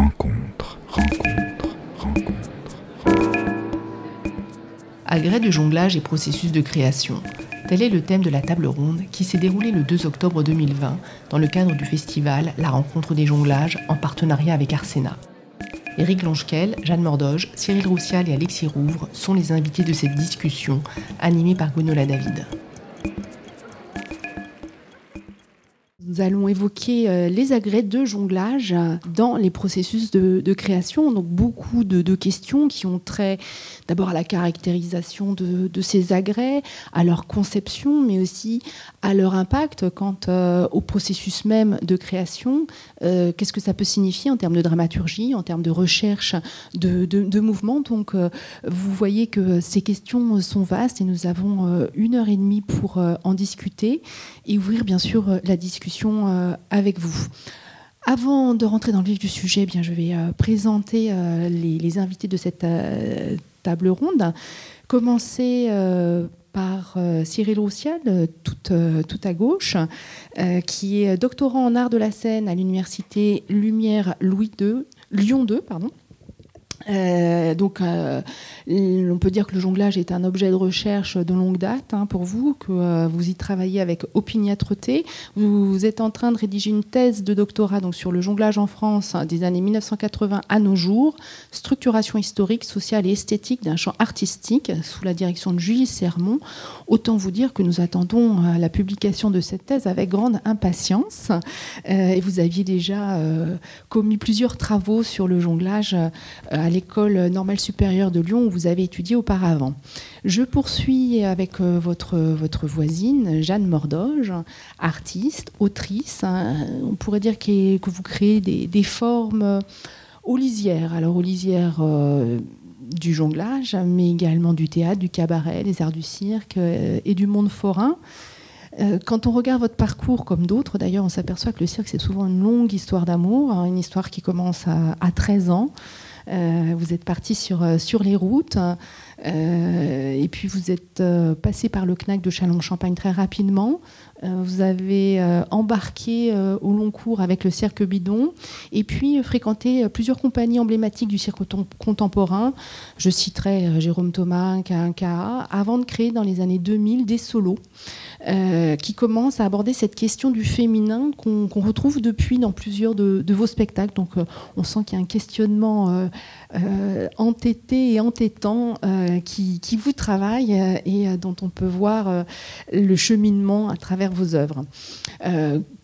rencontre, rencontre, rencontre. Agrès de jonglage et processus de création. Tel est le thème de la table ronde qui s'est déroulée le 2 octobre 2020 dans le cadre du festival La rencontre des jonglages en partenariat avec Arsena. Éric Lonchkel, Jeanne Mordoge, Cyril Roussial et Alexis Rouvre sont les invités de cette discussion animée par Gwenola David. Allons évoquer euh, les agrès de jonglage dans les processus de, création. Donc beaucoup de, questions qui ont trait d'abord à la caractérisation de, ces agrès, à leur conception, mais aussi à leur impact quant euh, au processus même de création. Euh, qu'est-ce que ça peut signifier en termes de dramaturgie, en termes de recherche de mouvement? Donc vous voyez que ces questions sont vastes et nous avons une heure et demie pour en discuter et ouvrir bien sûr la discussion euh, avec vous. Avant de rentrer dans le vif du sujet, eh bien, je vais euh, présenter euh, les, invités de cette table ronde. Commencer par Cyril Roussial, tout, à gauche, qui est doctorant en art de la scène à l'université Lumière Louis II, Lyon 2, pardon. Donc, on peut dire que le jonglage est un objet de recherche de longue date hein, pour vous, que euh, vous y travaillez avec opiniâtreté. Vous êtes en train de rédiger une thèse de doctorat donc, sur le jonglage en France hein, des années 1980 à nos jours, structuration historique, sociale et esthétique d'un champ artistique sous la direction de Julie Sermon. Autant vous dire que nous attendons euh, la publication de cette thèse avec grande impatience. Euh, et vous aviez déjà commis plusieurs travaux sur le jonglage à l'école normale supérieure de Lyon où vous avez étudié auparavant. Je poursuis avec euh, votre, votre voisine, Jeanne Mordoge, artiste, autrice. Hein. on pourrait dire que vous créez des, formes aux lisières. Alors, aux lisières euh, du jonglage, mais également du théâtre, du cabaret, des arts du cirque euh, et du monde forain. Quand on regarde votre parcours, comme d'autres d'ailleurs, on s'aperçoit que le cirque, c'est souvent une longue histoire d'amour, hein, une histoire qui commence à 13 ans. Euh, vous êtes parti sur, euh, sur les routes. Euh, et puis vous êtes passé par le CNAC de Châlons-Champagne très rapidement. vous avez embarqué au long cours avec le Cirque Bidon et puis fréquenté plusieurs compagnies emblématiques du cirque contemporain. Je citerai Jérôme Thomas, K1KA, avant de créer dans les années 2000 des solos. Qui commencent à aborder cette question du féminin qu'on retrouve depuis dans plusieurs de, vos spectacles. Donc on sent qu'il y a un questionnement euh, entêté et entêtant euh, qui, vous travaille euh, et dont on peut voir le cheminement à travers vos œuvres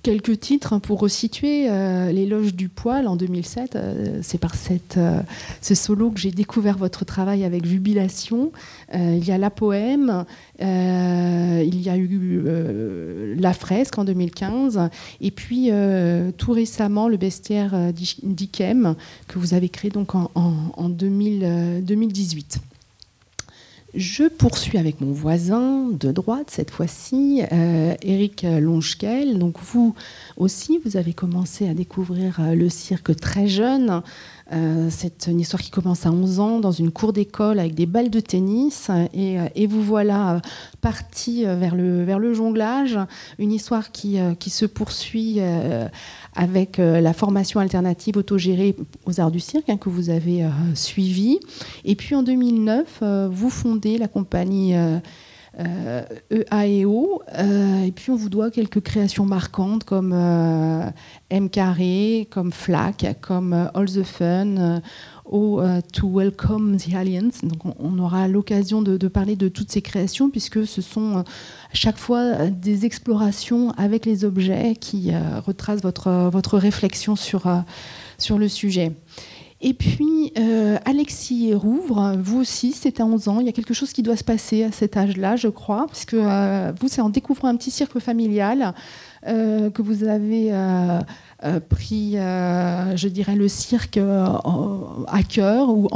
quelques titres pour resituer l'éloge du poil en 2007. c'est par cette, ce solo que j'ai découvert votre travail avec jubilation. il y a la poème, il y a eu la fresque en 2015, et puis tout récemment le bestiaire d'Ikem que vous avez créé donc en, en, 2018. Euh, Je poursuis avec mon voisin de droite cette fois-ci, euh, Eric Lonchkel. Donc vous aussi, vous avez commencé à découvrir euh, le cirque très jeune. C'est une histoire qui commence à 11 ans dans une cour d'école avec des balles de tennis et, vous voilà parti vers le, jonglage, une histoire qui, se poursuit avec euh, la formation alternative autogérée aux arts du cirque hein, que vous avez euh, suivi. Et puis en 2009, euh, vous fondez la compagnie EAEO. E et puis on vous doit quelques créations marquantes comme M Carré, comme FLAC, comme All the Fun ou To Welcome the Aliens. Donc on, aura l'occasion de, parler de toutes ces créations puisque ce sont chaque fois euh, des explorations avec les objets qui euh, retracent votre, votre réflexion sur, euh, sur le sujet. Et puis, Alexis Rouvre, vous aussi, c'est à 11 ans. Il y a quelque chose qui doit se passer à cet âge-là, je crois, puisque vous, c'est en découvrant un petit cirque familial que vous avez pris, je dirais, le cirque à cœur ou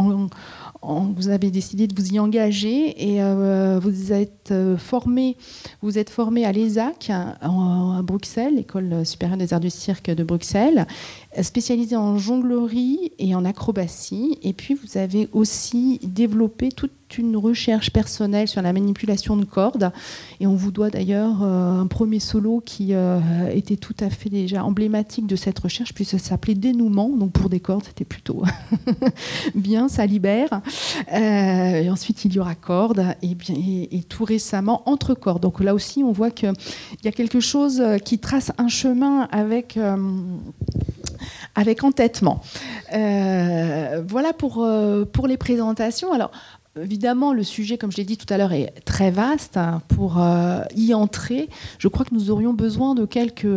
vous avez décidé de vous y engager et euh, vous êtes euh, formé, vous êtes formé à l'ESAC à Bruxelles, l'école supérieure des arts du cirque de Bruxelles. Spécialisé en jonglerie et en acrobatie. Et puis, vous avez aussi développé toute une recherche personnelle sur la manipulation de cordes. Et on vous doit d'ailleurs euh, un premier solo qui euh, était tout à fait déjà emblématique de cette recherche, puisque ça s'appelait Dénouement. Donc, pour des cordes, c'était plutôt bien, ça libère. Euh, et ensuite, il y aura cordes. Et, bien, et, tout récemment, entre cordes. Donc, là aussi, on voit qu'il y a quelque chose qui trace un chemin avec avec entêtement. Euh, voilà pour, euh, pour les présentations. Alors, Évidemment, le sujet, comme je l'ai dit tout à l'heure, est très vaste. Pour euh, y entrer, je crois que nous aurions besoin de quelques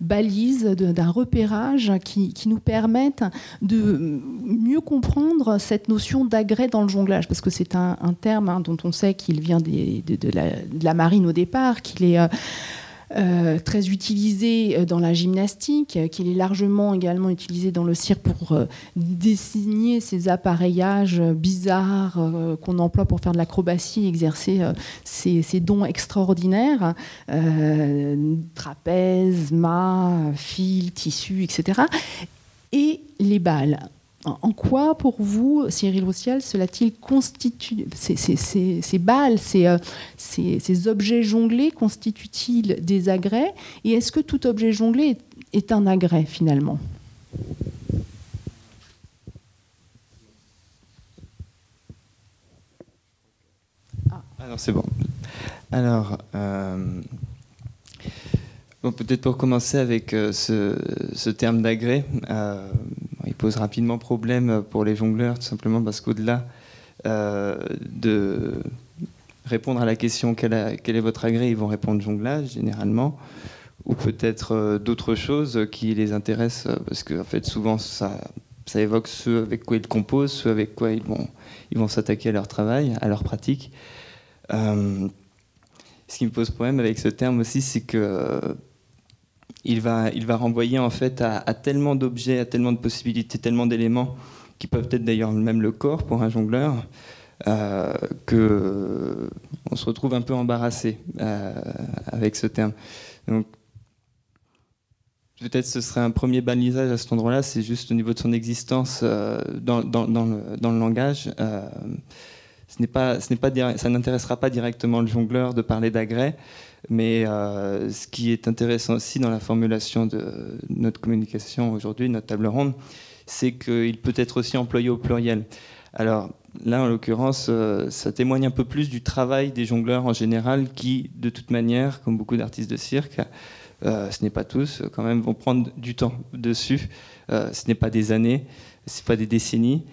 balises, d'un repérage qui, qui, nous permettent de mieux comprendre cette notion d'agrès dans le jonglage, parce que c'est un, terme hein, dont on sait qu'il vient des, de, la, marine au départ, qu'il est très utilisé euh, dans la gymnastique, euh, qu'il est largement également utilisé dans le cirque pour dessiner ces appareillages bizarres qu'on emploie pour faire de l'acrobatie, exercer ces, ces, dons extraordinaires, trapèze, mât, fil, tissu, etc. Et les balles. En quoi, pour vous, Cyril Roussiel, cela-t-il constitue, ces, balles, euh, ces, objets jonglés constituent-ils des agrès Et est-ce que tout objet jonglé est, un agrès finalement? Ah. Alors c'est bon. Alors, euh, peut-être pour commencer avec euh, ce, terme d'agrès il pose rapidement problème pour les jongleurs, tout simplement parce qu'au-delà euh, de répondre à la question quel, est votre agrès, ils vont répondre jonglage généralement, ou peut-être euh, d'autres choses qui les intéressent, parce que fait souvent ça, évoque ceux avec quoi ils composent, ceux avec quoi ils vont, ils vont s'attaquer à leur travail, à leur pratique. Euh, ce qui me pose problème avec ce terme aussi, c'est que il va, il va renvoyer en fait à, tellement d'objets, à tellement de possibilités, tellement d'éléments qui peuvent être d'ailleurs même le corps pour un jongleur, euh, que on se retrouve un peu embarrassé euh, avec ce terme. Donc peut-être ce serait un premier balisage à cet endroit-là, c'est juste au niveau de son existence euh, dans, dans, le, dans, le, langage. Euh, ce n'est pas, ce pas, ça n'intéressera pas directement le jongleur de parler d'agrès, mais euh, ce qui est intéressant aussi dans la formulation de notre communication aujourd'hui, notre table ronde, c'est qu'il peut être aussi employé au pluriel. Alors là, en l'occurrence, euh, ça témoigne un peu plus du travail des jongleurs en général qui, de toute manière, comme beaucoup d'artistes de cirque, euh, ce n'est pas tous, quand même, vont prendre du temps dessus. ce n'est pas des années, ce n'est pas des décennies.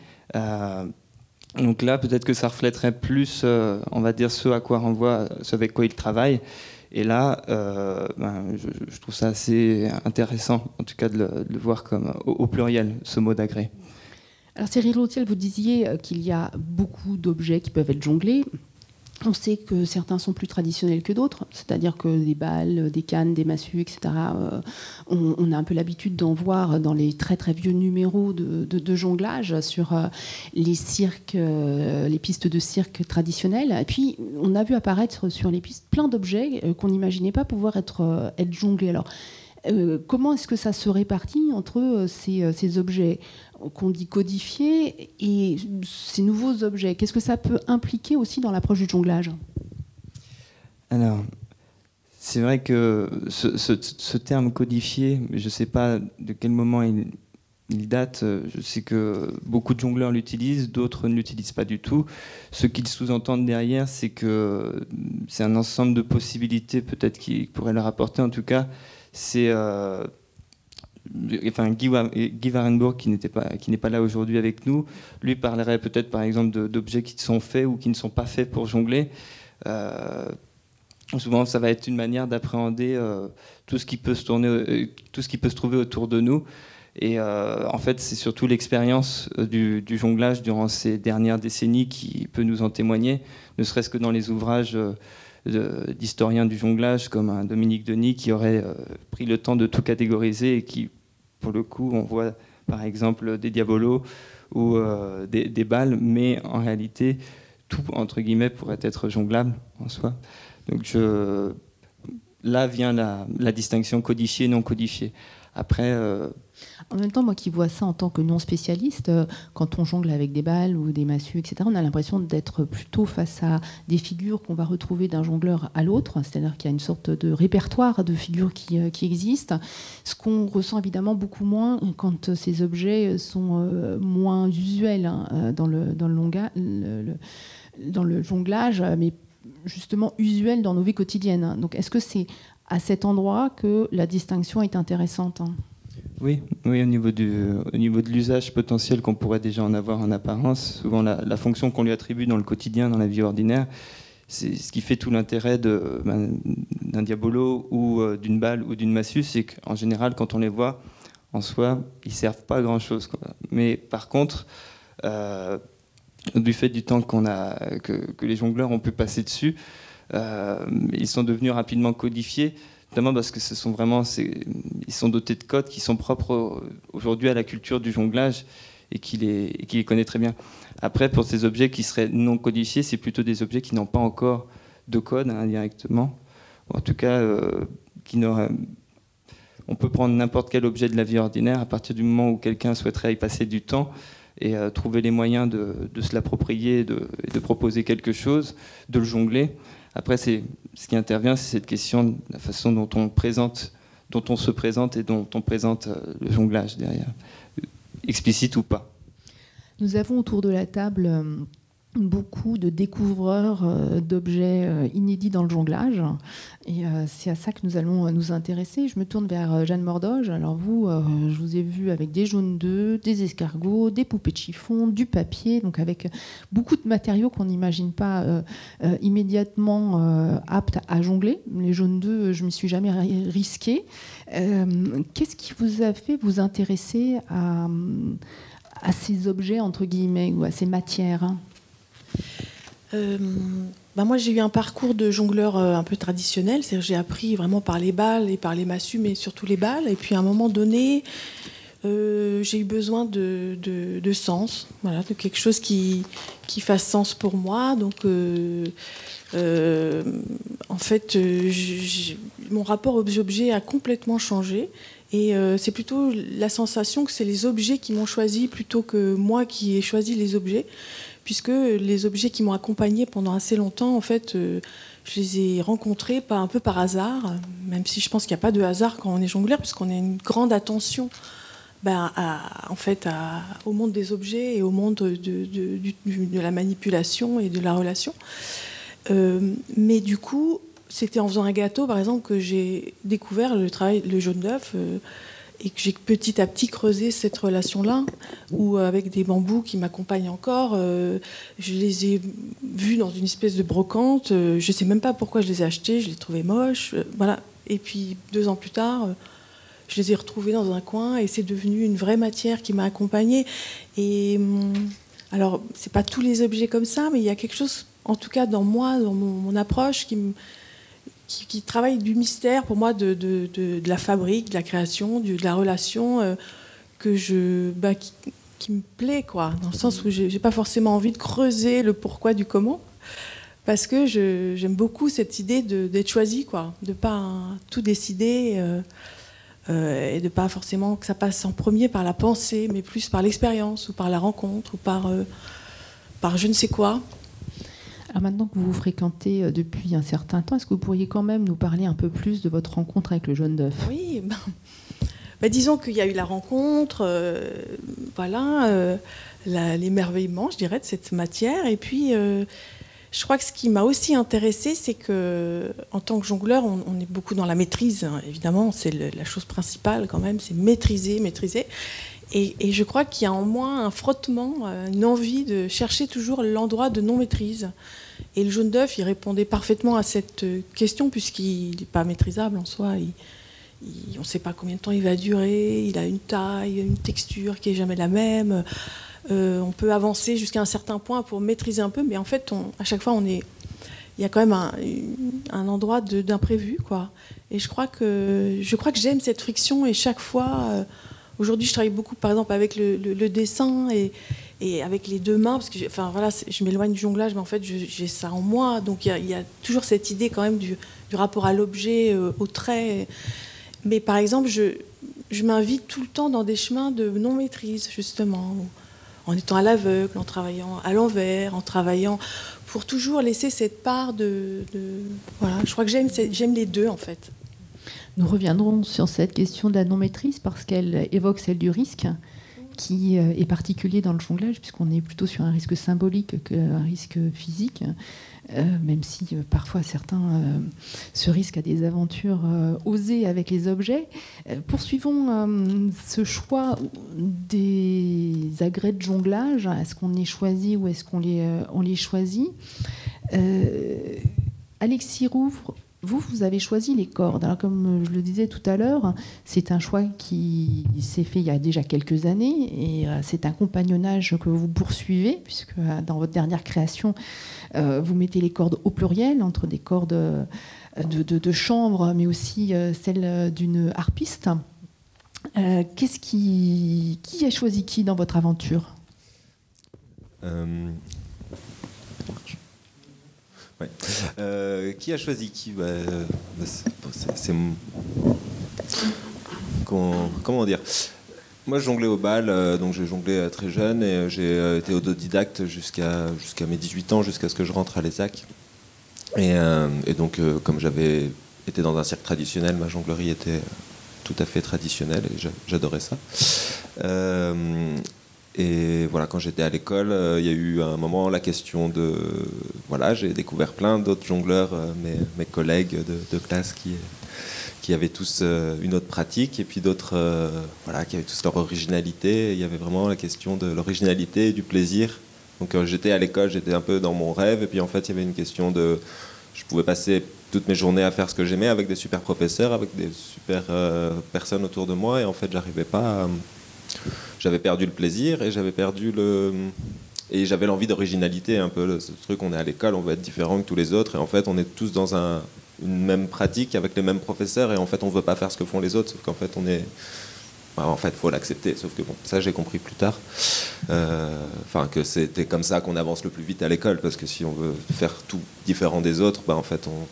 donc là, peut-être que ça reflèterait plus, on va dire, ce à quoi renvoie, ce avec quoi ils travaillent. Et là, euh, ben, je, trouve ça assez intéressant, en tout cas, de le, voir comme au, pluriel, ce mot d'agré. Alors Cyril Lautiel, vous disiez euh, qu'il y a beaucoup d'objets qui peuvent être jonglés. On sait que certains sont plus traditionnels que d'autres, c'est-à-dire que des balles, des cannes, des massues, etc., euh, on, a un peu l'habitude d'en voir dans les très très vieux numéros de, jonglage sur euh, les cirques, euh, les pistes de cirque traditionnelles. Et puis, on a vu apparaître sur les pistes plein d'objets qu'on n'imaginait pas pouvoir être, être jonglés. Alors, comment est-ce que ça se répartit entre ces, ces objets qu'on dit codifiés et ces nouveaux objets? Qu'est-ce que ça peut impliquer aussi dans l'approche du jonglage? Alors, c'est vrai que ce, terme codifié, je ne sais pas de quel moment il, date. Je sais que beaucoup de jongleurs l'utilisent, d'autres ne l'utilisent pas du tout. Ce qu'ils sous-entendent derrière, c'est que c'est un ensemble de possibilités peut-être qui pourraient leur apporter. En tout cas, c'est euh, enfin Guy, Warenbourg qui n'était pas qui n'est pas là aujourd'hui avec nous, lui parlerait peut-être par exemple d'objets qui sont faits ou qui ne sont pas faits pour jongler. Euh, souvent, ça va être une manière d'appréhender euh, tout ce qui peut se tourner, euh, tout ce qui peut se trouver autour de nous. Et en fait, c'est surtout l'expérience du, jonglage durant ces dernières décennies qui peut nous en témoigner, ne serait-ce que dans les ouvrages d'historiens du jonglage comme un Dominique Denis qui aurait pris le temps de tout catégoriser et qui pour le coup, on voit par exemple des diabolos ou euh, des, balles, mais en réalité, tout entre guillemets pourrait être jonglable en soi. Donc là vient la, distinction codifiée non codifiée. Après, en même temps, moi qui vois ça en tant que non spécialiste, euh, quand on jongle avec des balles ou des massues, etc., on a l'impression d'être plutôt face à des figures qu'on va retrouver d'un jongleur à l'autre, c'est-à-dire qu'il y a une sorte de répertoire de figures qui, euh, existent, ce qu'on ressent évidemment beaucoup moins quand ces objets sont euh, moins usuels hein, dans, le, dans, le, dans le jonglage, mais justement usuels dans nos vies quotidiennes. Donc est-ce que c'est à cet endroit que la distinction est intéressante hein oui, oui, au niveau du, au niveau de l'usage potentiel qu'on pourrait déjà en avoir en apparence, souvent la, fonction qu'on lui attribue dans le quotidien, dans la vie ordinaire, c'est ce qui fait tout l'intérêt ben, d'un diabolo ou euh, d'une balle ou d'une massue, c'est qu'en général, quand on les voit, en soi, ils servent pas à grand chose. Mais par contre, euh, du fait du temps qu'on a, que, les jongleurs ont pu passer dessus, ils sont devenus rapidement codifiés notamment parce que ce sont vraiment, ils sont dotés de codes qui sont propres aujourd'hui à la culture du jonglage et qui les, connaît très bien. Après, pour ces objets qui seraient non codifiés, c'est plutôt des objets qui n'ont pas encore de code indirectement, hein, en tout cas, euh, qui On peut prendre n'importe quel objet de la vie ordinaire à partir du moment où quelqu'un souhaiterait y passer du temps et euh, trouver les moyens de, se l'approprier, de, de proposer quelque chose, de le jongler. Après, c'est ce qui intervient, c'est cette question de la façon dont on dont on se présente et dont on présente euh, le jonglage derrière, explicite ou pas. Nous avons autour de la table euh, beaucoup de découvreurs euh, d'objets euh, inédits dans le jonglage. Et euh, c'est à ça que nous allons nous intéresser. Je me tourne vers Jeanne Mordoge. Alors vous, je vous ai vu avec des jaunes d'œufs, des escargots, des poupées de chiffon, du papier, donc avec beaucoup de matériaux qu'on n'imagine pas immédiatement aptes à jongler. Les jaunes d'œufs, je m'y suis jamais risqué. Qu'est-ce qui vous a fait vous intéresser à ces objets, entre guillemets, ou à ces matières? Euh, bah moi, j'ai eu un parcours de jongleur euh, un peu traditionnel. C'est-à-dire j'ai appris vraiment par les balles et par les massues, mais surtout les balles. Et puis à un moment donné, euh, j'ai eu besoin de, de, sens, voilà, de quelque chose qui, qui fasse sens pour moi. Donc, en fait, mon rapport aux objets a complètement changé. Et c'est plutôt la sensation que c'est les objets qui m'ont choisi plutôt que moi qui ai choisi les objets puisque les objets qui m'ont accompagné pendant assez longtemps, en fait, euh, je les ai rencontrés un peu par hasard, même si je pense qu'il n'y a pas de hasard quand on est jongleur, puisqu'on a une grande attention ben, en fait, au monde des objets et au monde de, la manipulation et de la relation. Euh, mais du coup, c'était en faisant un gâteau, par exemple, que j'ai découvert le travail, le jaune d'œuf. Euh, et que j'ai petit à petit creusé cette relation-là, où euh, avec des bambous qui m'accompagnent encore, euh, je les ai vus dans une espèce de brocante. Euh, je ne sais même pas pourquoi je les ai achetés, je les trouvais moches. voilà. Et puis deux ans plus tard, je les ai retrouvés dans un coin et c'est devenu une vraie matière qui m'a accompagnée. Et hum, alors, c'est pas tous les objets comme ça, mais il y a quelque chose, en tout cas dans moi, dans mon, mon approche, qui me qui, travaille du mystère pour moi de, de, de, la fabrique, de la création, de la relation euh, que je, bah, qui, me plaît, quoi, dans le sens où j'ai pas forcément envie de creuser le pourquoi du comment, parce que j'aime beaucoup cette idée d'être choisi, quoi, de pas tout décider. Euh, euh, et de pas forcément que ça passe en premier par la pensée, mais plus par l'expérience ou par la rencontre ou par, par je ne sais quoi. Alors maintenant que vous vous fréquentez euh, depuis un certain temps, est-ce que vous pourriez quand même nous parler un peu plus de votre rencontre avec le jaune d'œuf? Oui, ben, ben, disons qu'il y a eu la rencontre, euh, voilà, euh, l'émerveillement, je dirais, de cette matière. Et puis, je crois que ce qui m'a aussi intéressé, c'est que en tant que jongleur, on, est beaucoup dans la maîtrise. Hein, évidemment, c'est la chose principale quand même, c'est maîtriser, maîtriser. Et, et, je crois qu'il y a en moi un frottement, une envie de chercher toujours l'endroit de non-maîtrise. Et le jaune d'œuf, il répondait parfaitement à cette question, puisqu'il n'est pas maîtrisable en soi. on ne sait pas combien de temps il va durer, il a une taille, une texture qui n'est jamais la même. Euh, on peut avancer jusqu'à un certain point pour maîtriser un peu, mais en fait, à chaque fois, il y a quand même un, endroit d'imprévu. Et je crois que, je crois que j'aime cette friction, et chaque fois, euh, aujourd'hui, je travaille beaucoup, par exemple, avec le, le dessin, et, et avec les deux mains, parce que enfin, voilà, je m'éloigne du jonglage, mais en fait, j'ai ça en moi. Donc il y, a toujours cette idée quand même du, rapport à l'objet, euh, au trait. Mais par exemple, je, je m'invite tout le temps dans des chemins de non-maîtrise, justement, en étant à l'aveugle, en travaillant à l'envers, en travaillant pour toujours laisser cette part de... voilà, je crois que j'aime les deux, en fait. Nous reviendrons sur cette question de la non-maîtrise parce qu'elle évoque celle du risque qui euh, est particulier dans le jonglage puisqu'on est plutôt sur un risque symbolique qu'un risque physique. Euh, même si euh, parfois certains se risquent à des aventures osées avec les objets. poursuivons ce choix des agrès de jonglage. Est-ce qu'on les choisit ou est-ce qu'on les, on les choisit? Alexis Rouvre, vous, vous avez choisi les cordes. Alors, comme je le disais tout à l'heure, c'est un choix qui s'est fait il y a déjà quelques années et c'est un compagnonnage que vous poursuivez, puisque dans votre dernière création, euh, vous mettez les cordes au pluriel, entre des cordes euh, de, chambre, mais aussi euh, celles d'une harpiste. Qu'est-ce qui, qui a choisi qui dans votre aventure? Qui a choisi qui bah, C'est comment dire? Moi, je jonglais au bal, euh, donc j'ai jonglé euh, très jeune et euh, j'ai été autodidacte jusqu'à mes 18 ans, jusqu'à ce que je rentre à l'ESAC. Et donc, comme j'avais été dans un cirque traditionnel, ma jonglerie était tout à fait traditionnelle et j'adorais ça. Et voilà, quand j'étais à l'école, il y a eu un moment la question de. Voilà, j'ai découvert plein d'autres jongleurs, mes, mes, collègues de, classe qui qui avaient tous euh, une autre pratique et puis d'autres euh, voilà, qui avaient tous leur originalité. Il y avait vraiment la question de l'originalité et du plaisir. Donc j'étais à l'école, j'étais un peu dans mon rêve et puis en fait il y avait une question de... Je pouvais passer toutes mes journées à faire ce que j'aimais avec des super professeurs, avec des super euh, personnes autour de moi et en fait j'arrivais pas J'avais perdu le plaisir et j'avais perdu le... Et j'avais l'envie d'originalité, un peu. Ce truc, on est à l'école, on veut être différent que tous les autres, et en fait on est tous dans un, une même pratique avec les mêmes professeurs. Et en fait on veut pas faire ce que font les autres. Sauf qu'en fait on est bah, en fait faut l'accepter. Sauf que bon ça j'ai compris plus tard. Euh, enfin que c'était comme ça qu'on avance le plus vite à l'école. Parce que si on veut faire tout différent des autres bah en fait on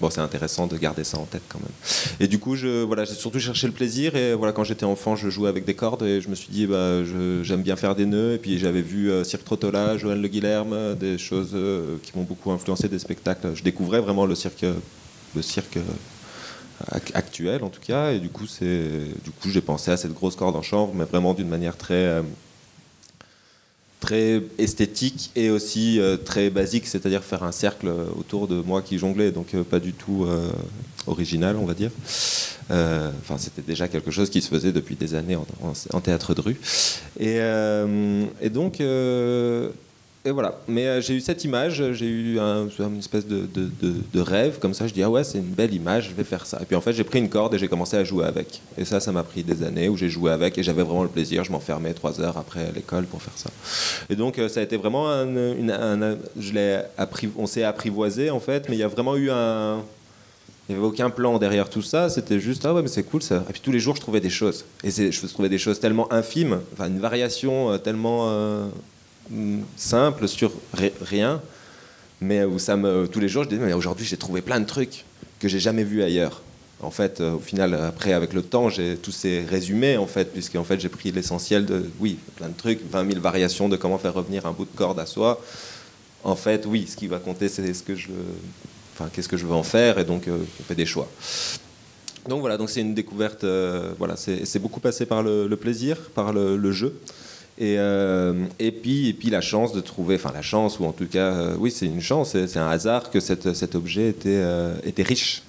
Bon, c'est intéressant de garder ça en tête quand même. Et du coup, je, voilà, j'ai surtout cherché le plaisir. Et voilà, quand j'étais enfant, je jouais avec des cordes et je me suis dit, bah, j'aime bien faire des nœuds. Et puis j'avais vu euh, Cirque Trottola, Joël Le Guilherme, des choses euh, qui m'ont beaucoup influencé, des spectacles. Je découvrais vraiment le cirque, le cirque euh, actuel en tout cas. Et du coup, c'est, du coup, j'ai pensé à cette grosse corde en chanvre, mais vraiment d'une manière très très esthétique et aussi euh, très basique, c'est-à-dire faire un cercle autour de moi qui jonglait, donc euh, pas du tout euh, original, on va dire. Enfin, c'était déjà quelque chose qui se faisait depuis des années en, théâtre de rue. Et donc, et voilà. Mais euh, j'ai eu cette image, j'ai eu un, une espèce de, rêve comme ça. Je dis ah ouais c'est une belle image, je vais faire ça. Et puis en fait j'ai pris une corde et j'ai commencé à jouer avec. Et ça ça m'a pris des années où j'ai joué avec et j'avais vraiment le plaisir. Je m'enfermais trois heures après l'école pour faire ça. Et donc euh, ça a été vraiment un, on s'est apprivoisé en fait, mais il y a vraiment eu un il n'y avait aucun plan derrière tout ça, c'était juste ah ouais mais c'est cool ça. Et puis tous les jours je trouvais des choses. Et je trouvais des choses tellement infimes, enfin une variation euh, tellement simple sur rien, mais où ça me, tous les jours, je disais, mais aujourd'hui, j'ai trouvé plein de trucs que j'ai jamais vus ailleurs. En fait, euh, au final, après, avec le temps, j'ai tous ces résumés, en fait, puisqu'en fait, j'ai pris l'essentiel de, oui, plein de trucs, 20 000 variations de comment faire revenir un bout de corde à soi. En fait, oui, ce qui va compter, c'est ce que je, enfin, qu'est-ce que je veux en faire, et donc, euh, on fait des choix. Donc voilà, donc c'est une découverte, euh, voilà, c'est beaucoup passé par le, plaisir, par le jeu. Et, euh, et, puis, et puis la chance de trouver, enfin la chance, ou en tout cas, euh, oui, c'est une chance, c'est un hasard que cet, objet était, euh, était riche.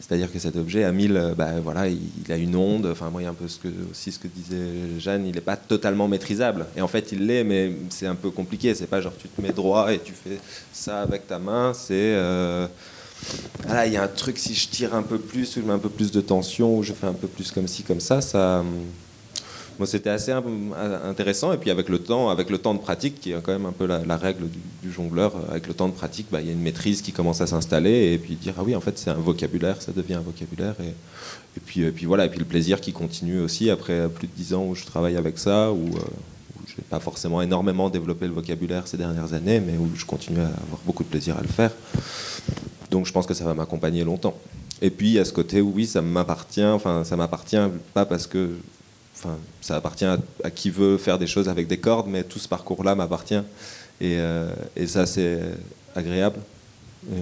C'est-à-dire que cet objet a mille, bah, voilà, il, a une onde, enfin moi, il y a un peu aussi ce que disait Jeanne, il n'est pas totalement maîtrisable. Et en fait, il l'est, mais c'est un peu compliqué. C'est pas genre tu te mets droit et tu fais ça avec ta main, c'est. voilà, il y a un truc, si je tire un peu plus, ou je mets un peu plus de tension, ou je fais un peu plus comme ci, comme ça, ça moi, c'était assez intéressant. Et puis avec le temps, avec le temps de pratique, qui est quand même un peu la, règle du, jongleur, avec le temps de pratique, bah, il y a une maîtrise qui commence à s'installer et puis dire ah oui, en fait, c'est un vocabulaire, ça devient un vocabulaire. Et, et puis, voilà, et puis le plaisir qui continue aussi après plus de dix ans où je travaille avec ça, où, euh, je n'ai pas forcément énormément développé le vocabulaire ces dernières années, mais où je continue à avoir beaucoup de plaisir à le faire. Donc je pense que ça va m'accompagner longtemps. Et puis a ce côté où oui, ça m'appartient. Enfin, ça m'appartient pas parce que, enfin, ça appartient à, qui veut faire des choses avec des cordes, mais tout ce parcours-là m'appartient. Et, euh, ça, c'est agréable. Euh,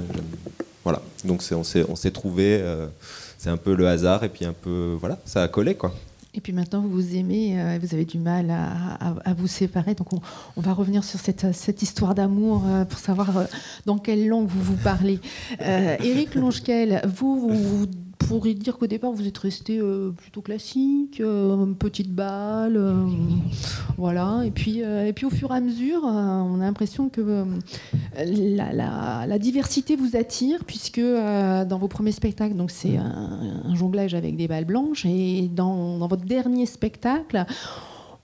voilà. Donc on s'est trouvé. euh, c'est un peu le hasard et puis un peu voilà, ça a collé quoi. Et puis maintenant, vous vous aimez, vous avez du mal à, vous séparer. Donc, on, va revenir sur cette, histoire d'amour pour savoir dans quelle langue vous vous parlez. Éric Longequel, vous, vous pourriez dire qu'au départ, vous êtes resté euh, plutôt classique, euh, petite balle, euh, voilà. Et puis, et puis, au fur et à mesure, on a l'impression que la, diversité vous attire, puisque dans vos premiers spectacles, donc c'est un, un jonglage avec des balles blanches, et dans, dans votre dernier spectacle,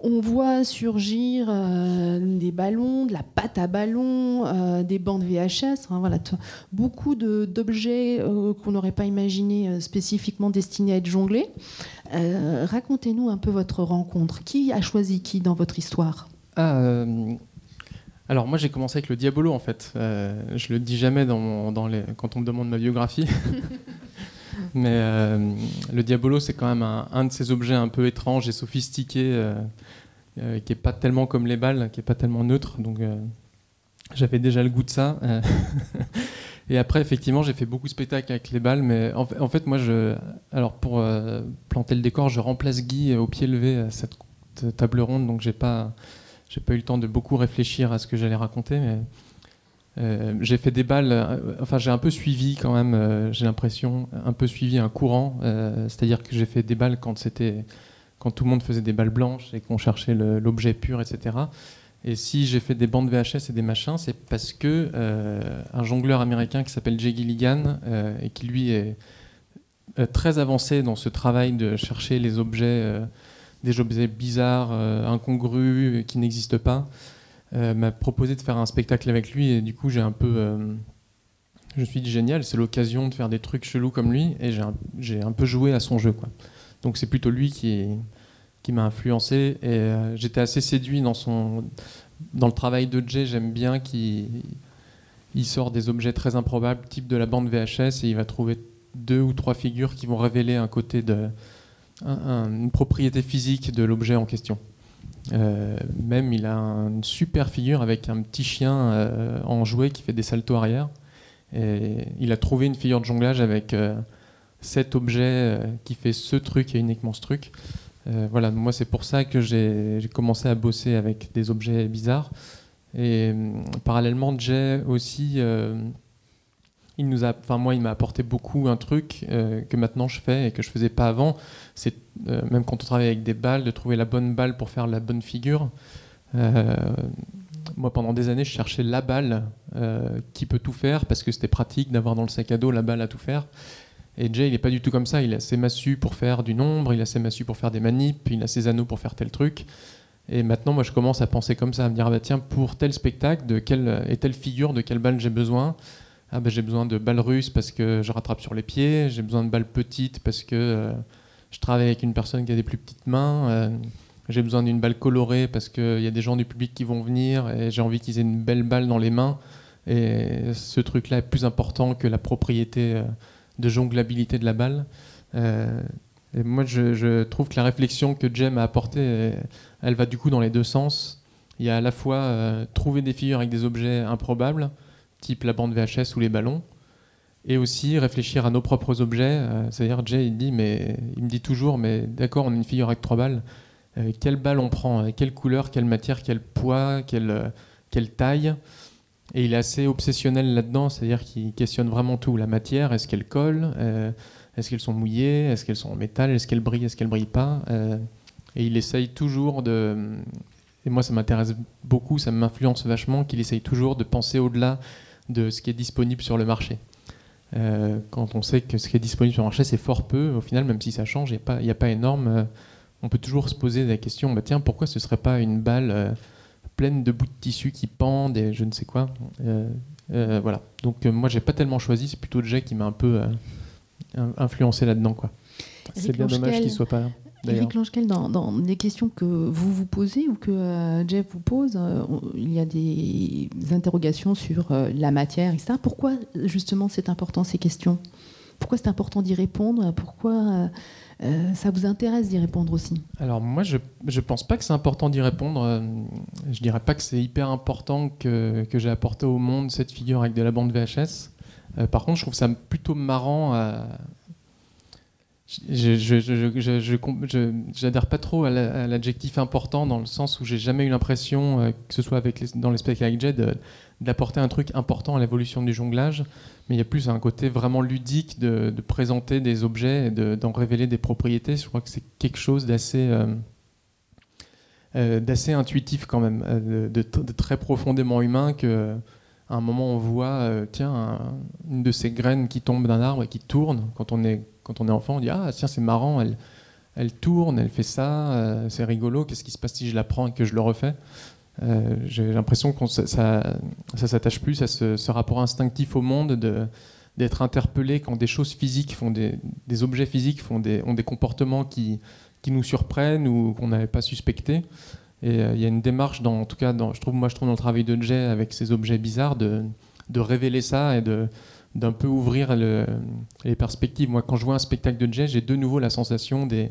on voit surgir euh, des ballons, de la pâte à ballon, euh, des bandes VHS, enfin, voilà, beaucoup d'objets euh, qu'on n'aurait pas imaginé spécifiquement destinés à être jonglés. Racontez-nous un peu votre rencontre. Qui a choisi qui dans votre histoire? Ah, alors moi j'ai commencé avec le Diabolo en fait. Je le dis jamais dans mon- dans les, quand on me demande ma biographie. Mais euh, le Diabolo c'est quand même un, de ces objets un peu étranges et sophistiqués euh, euh, qui est pas tellement comme les balles, qui est pas tellement neutre. Donc j'avais déjà le goût de ça. Et après, effectivement, j'ai fait beaucoup de spectacles avec les balles, mais en fait, moi, alors pour planter le décor, je remplace Guy au pied levé à cette table ronde, donc j'ai pas, pas eu le temps de beaucoup réfléchir à ce que j'allais raconter, euh, j'ai fait des balles. euh, enfin, j'ai un peu suivi quand même. euh, j'ai l'impression un peu suivi un courant. C'est-à-dire que j'ai fait des balles quand quand tout le monde faisait des balles blanches et qu'on cherchait l'objet pur, etc. Et si j'ai fait des bandes VHS et des machins, c'est parce que un jongleur américain qui s'appelle Jay Gilligan et qui lui est très avancé dans ce travail de chercher les objets, des objets bizarres, incongrus, qui n'existent pas, euh, m'a proposé de faire un spectacle avec lui et du coup j'ai un peu, euh, je suis dit génial, c'est l'occasion de faire des trucs chelous comme lui et j'ai un, un peu joué à son jeu quoi. Donc c'est plutôt lui qui qui m'a influencé et euh, j'étais assez séduit dans son dans le travail de Jay j'aime bien qu'il il sort des objets très improbables type de la bande VHS et il va trouver deux ou trois figures qui vont révéler un côté de un- un- une propriété physique de l'objet en question Euh, même il a une super figure avec un petit chien euh, en jouet qui fait des saltos arrière il a trouvé une figure de jonglage avec euh, cet objet euh, qui fait ce truc et uniquement ce truc euh, voilà, moi c'est pour ça que j'ai j'ai commencé à bosser avec des objets bizarres. Et parallèlement, Jay aussi, euh, il nous a, enfin moi, il m'a apporté beaucoup un truc euh, que maintenant je fais et que je faisais pas avant. C'est euh, même quand on travaille avec des balles, de trouver la bonne balle pour faire la bonne figure. Euh, moi, pendant des années, je cherchais la balle qui peut tout faire parce que c'était pratique d'avoir dans le sac à dos la balle à tout faire. Et Jay, il n'est pas du tout comme ça. Il a ses massues pour faire du nombre, il a ses massues pour faire des manips, il a ses anneaux pour faire tel truc. Et maintenant, moi, je commence à penser comme ça, à me dire, ah bah, tiens, pour tel spectacle, de quelle et telle figure, de quelle balle j'ai besoin Ah bah, j'ai besoin de balles russes parce que je rattrape sur les pieds. J'ai besoin de balles petites parce que euh, je travaille avec une personne qui a des plus petites mains. euh, j'ai besoin d'une balle colorée parce qu'il y a des gens du public qui vont venir et j'ai envie qu'ils aient une belle balle dans les mains. Et ce truc-là est plus important que la propriété euh, de jonglabilité de la balle. Et moi, je, je trouve que la réflexion que Jem a apportée, elle, va du coup dans les deux sens. Il y a à la fois trouver des figures avec des objets improbables, type la bande VHS ou les ballons, et aussi réfléchir à nos propres objets. Euh, C'est-à-dire, Jay, il, dit, mais, il me dit toujours, mais d'accord, on a une figure avec trois balles. Quelle balle on prend Quelle couleur Quelle matière Quel poids Quelle, euh, quelle taille? Et il est assez obsessionnel là-dedans, c'est-à-dire qu'il questionne vraiment tout. La matière, est-ce qu'elle colle? Euh, Est-ce qu'elles sont mouillées? Est-ce qu'elles sont en métal? Est-ce qu'elles brillent? Est-ce qu'elles brillent pas? Et il essaye toujours de... Et moi, ça m'intéresse beaucoup, ça m'influence vachement, qu'il essaye toujours de penser au-delà de ce qui est disponible sur le marché. Euh, quand on sait que ce qui est disponible sur le marché, c'est fort peu, au final, même si ça change, il n'y a, pas- il y a pas énorme, euh, on peut toujours se poser la question, bah, tiens, pourquoi ce ne serait pas une balle euh, pleine de bouts de tissu qui pendent et je ne sais quoi Euh, euh, Voilà. Donc euh, moi, j'ai pas tellement choisi, c'est plutôt Jay qui m'a un peu euh, in- influencé là-dedans. quoi. C'est bien dommage qu'il soit pas là. Éric Langequel, dans, dans les questions que vous vous posez ou que euh, Jeff vous pose, euh, il y a des interrogations sur euh, la matière, etc. Pourquoi justement c'est important ces questions? Pourquoi c'est important d'y répondre? Pourquoi ça vous intéresse d'y répondre aussi? Alors moi, je ne pense pas que c'est important d'y répondre. Je dirais pas que c'est hyper important que, que j'ai apporté au monde cette figure avec de la bande VHS. Par contre, je trouve ça plutôt marrant. Je n'adhère pas trop à l'adjectif important dans le sens où j'ai jamais eu l'impression, que ce soit avec dans les spectacles avec Jed, d'apporter un truc important à l'évolution du jonglage mais il y a plus un côté vraiment ludique de, présenter des objets et d'en révéler des propriétés. Je crois que c'est quelque chose d'assez euh, euh, d'assez intuitif quand même, euh, de, très profondément humain que à un moment on voit tiens une de ces graines qui tombe d'un arbre et qui tourne quand on est quand on est enfant on dit ah tiens c'est marrant elle elle tourne elle fait ça c'est rigolo qu'est-ce qui se passe si je la prends et que je le refais? Euh, j'ai l'impression que ça, ça, s'attache plus à ce, rapport instinctif au monde, d'être interpellé quand des choses physiques font des, des objets physiques font des, ont des comportements qui, qui nous surprennent ou qu'on n'avait pas suspecté. Et euh, il y a une démarche, dans, en tout cas, dans, je trouve, moi je trouve dans le travail de avec ces objets bizarres, de, de révéler ça et de d'un peu ouvrir le, les perspectives. Moi, quand je vois un spectacle de Jay, j'ai de nouveau la sensation des,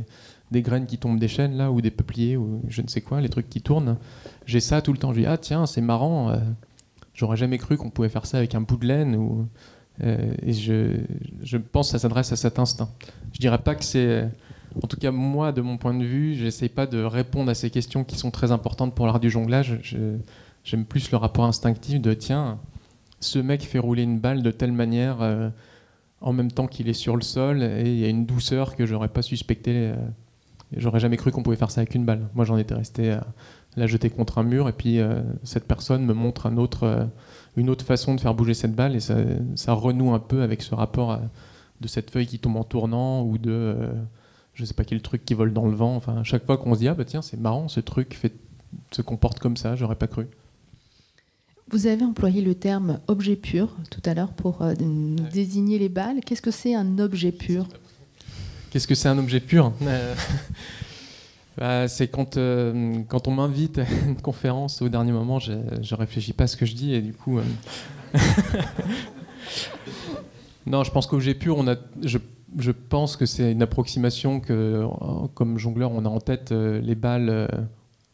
des graines qui tombent des chênes là ou des peupliers ou je ne sais quoi, les trucs qui tournent. J'ai ça tout le temps. Je dis ah tiens c'est marrant. Euh, j'aurais jamais cru qu'on pouvait faire ça avec un bout de laine euh, et je, je, pense que ça s'adresse à cet instinct. Je dirais pas que c'est en tout cas moi de mon point de vue, j'essaie pas de répondre à ces questions qui sont très importantes pour l'art du jonglage. J'aime plus le rapport instinctif de tiens ce mec fait rouler une balle de telle manière. Euh, en même temps qu'il est sur le sol et il y a une douceur que j'aurais pas suspecté J'aurais jamais cru qu'on pouvait faire ça avec une balle. Moi, j'en étais resté à la jeter contre un mur, et puis euh, cette personne me montre euh, une autre façon de faire bouger cette balle, et ça, renoue un peu avec ce rapport de cette feuille qui tombe en tournant, ou de, euh, je sais pas quel truc qui vole dans le vent. Enfin, chaque fois qu'on se dit, ah bah tiens, c'est marrant, ce truc se comporte comme ça, j'aurais pas cru. Vous avez employé le terme objet pur tout à l'heure pour désigner les balles. Qu'est-ce que c'est un objet pur? Qu'est-ce que c'est un objet pur? Euh, bah, C'est quand, euh, quand on m'invite à une conférence au dernier moment, je ne réfléchis pas à ce que je dis et du coup. Euh, non, je pense qu'objet pur, on a, je, je pense que c'est une approximation que, comme jongleur, on a en tête les balles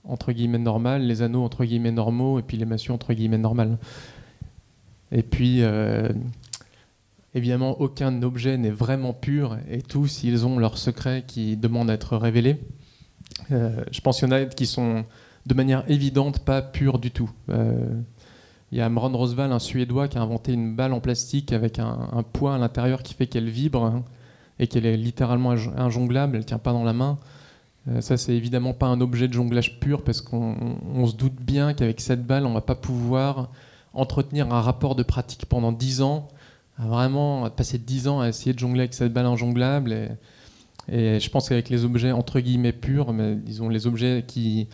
entre guillemets normales, les anneaux entre guillemets normaux et puis les massues entre guillemets normales. Et puis, Évidemment, aucun objet n'est vraiment pur et tous, ils ont leurs secrets qui demandent à être révélés. Euh, je pense qu'il y en a qui sont de manière évidente pas purs du tout. Euh, il y a Amron Rosval, un Suédois, qui a inventé une balle en plastique avec un, poids à l'intérieur qui fait qu'elle vibre hein, et qu'elle est littéralement injonglable, elle ne tient pas dans la main. Euh, ça, c'est évidemment pas un objet de jonglage pur parce qu'on se doute bien qu'avec cette balle, on va pas pouvoir entretenir un rapport de pratique pendant 10 ans vraiment passé 10 ans à essayer de jongler avec cette balle injonglable. Et, et je pense qu'avec les objets entre guillemets purs, mais disons les objets qui,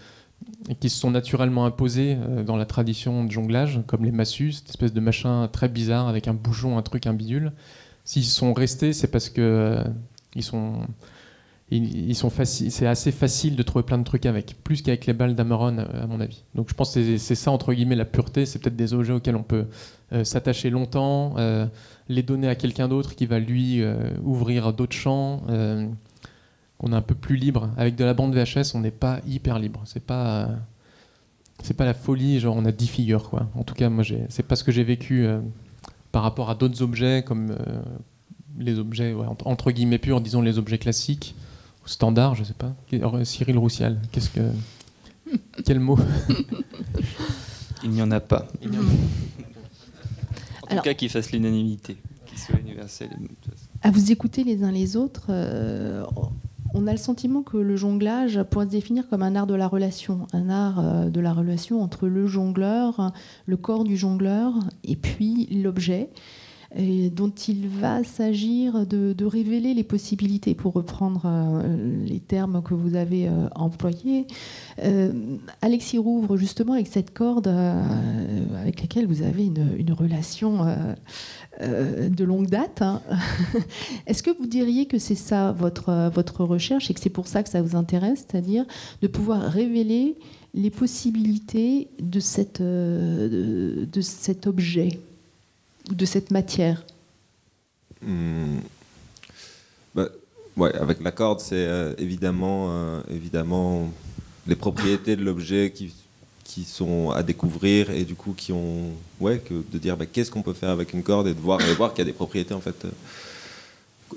qui se sont naturellement imposés euh, dans la tradition de jonglage, comme les massues, cette espèce de machin très bizarre avec un bouchon, un truc, un bidule. S'ils sont restés, c'est parce que euh, ils sont ils, sont c'est assez facile de trouver plein de trucs avec, plus qu'avec les balles d'Ameron, euh, à mon avis. Donc je pense que c'est ça, entre guillemets, la pureté. C'est peut-être des objets auxquels on peut s'attacher longtemps, les donner à quelqu'un d'autre qui va lui euh, ouvrir d'autres champs. Euh, on est un peu plus libre. Avec de la bande VHS, on n'est pas hyper libre. C'est pas c'est pas la folie. Genre on a 10 figures quoi. En tout cas, moi c'est pas ce que j'ai vécu euh, par rapport à d'autres objets comme les objets entre guillemets purs, disons les objets classiques ou standards, je sais pas. Cyril Roussial, qu'est-ce que quel mot Il n'y en a pas. En a pas. En tout cas, qu'il fasse l'unanimité, qu'il soit universel. À vous écouter les uns les autres, euh, on a le sentiment que le jonglage pourrait se définir comme un art de la relation, un art euh, de la relation entre le jongleur, le corps du jongleur et puis l'objet dont il va s'agir de, révéler les possibilités, pour reprendre euh, les termes que vous avez euh, employés. Euh, Alexis Rouvre, justement, avec cette corde avec laquelle vous avez une, relation de longue date, hein. est-ce que vous diriez que c'est ça votre, votre recherche et que c'est pour ça que ça vous intéresse, c'est-à-dire de pouvoir révéler les possibilités de, cette, de cet objet? De cette matière hmm. Bah, ouais, avec la corde, c'est euh, évidemment, euh, évidemment les propriétés de l'objet qui, sont à découvrir et du coup qui ont, ouais, que de dire bah, qu'est-ce qu'on peut faire avec une corde et de voir, voir qu'il y a des propriétés en fait.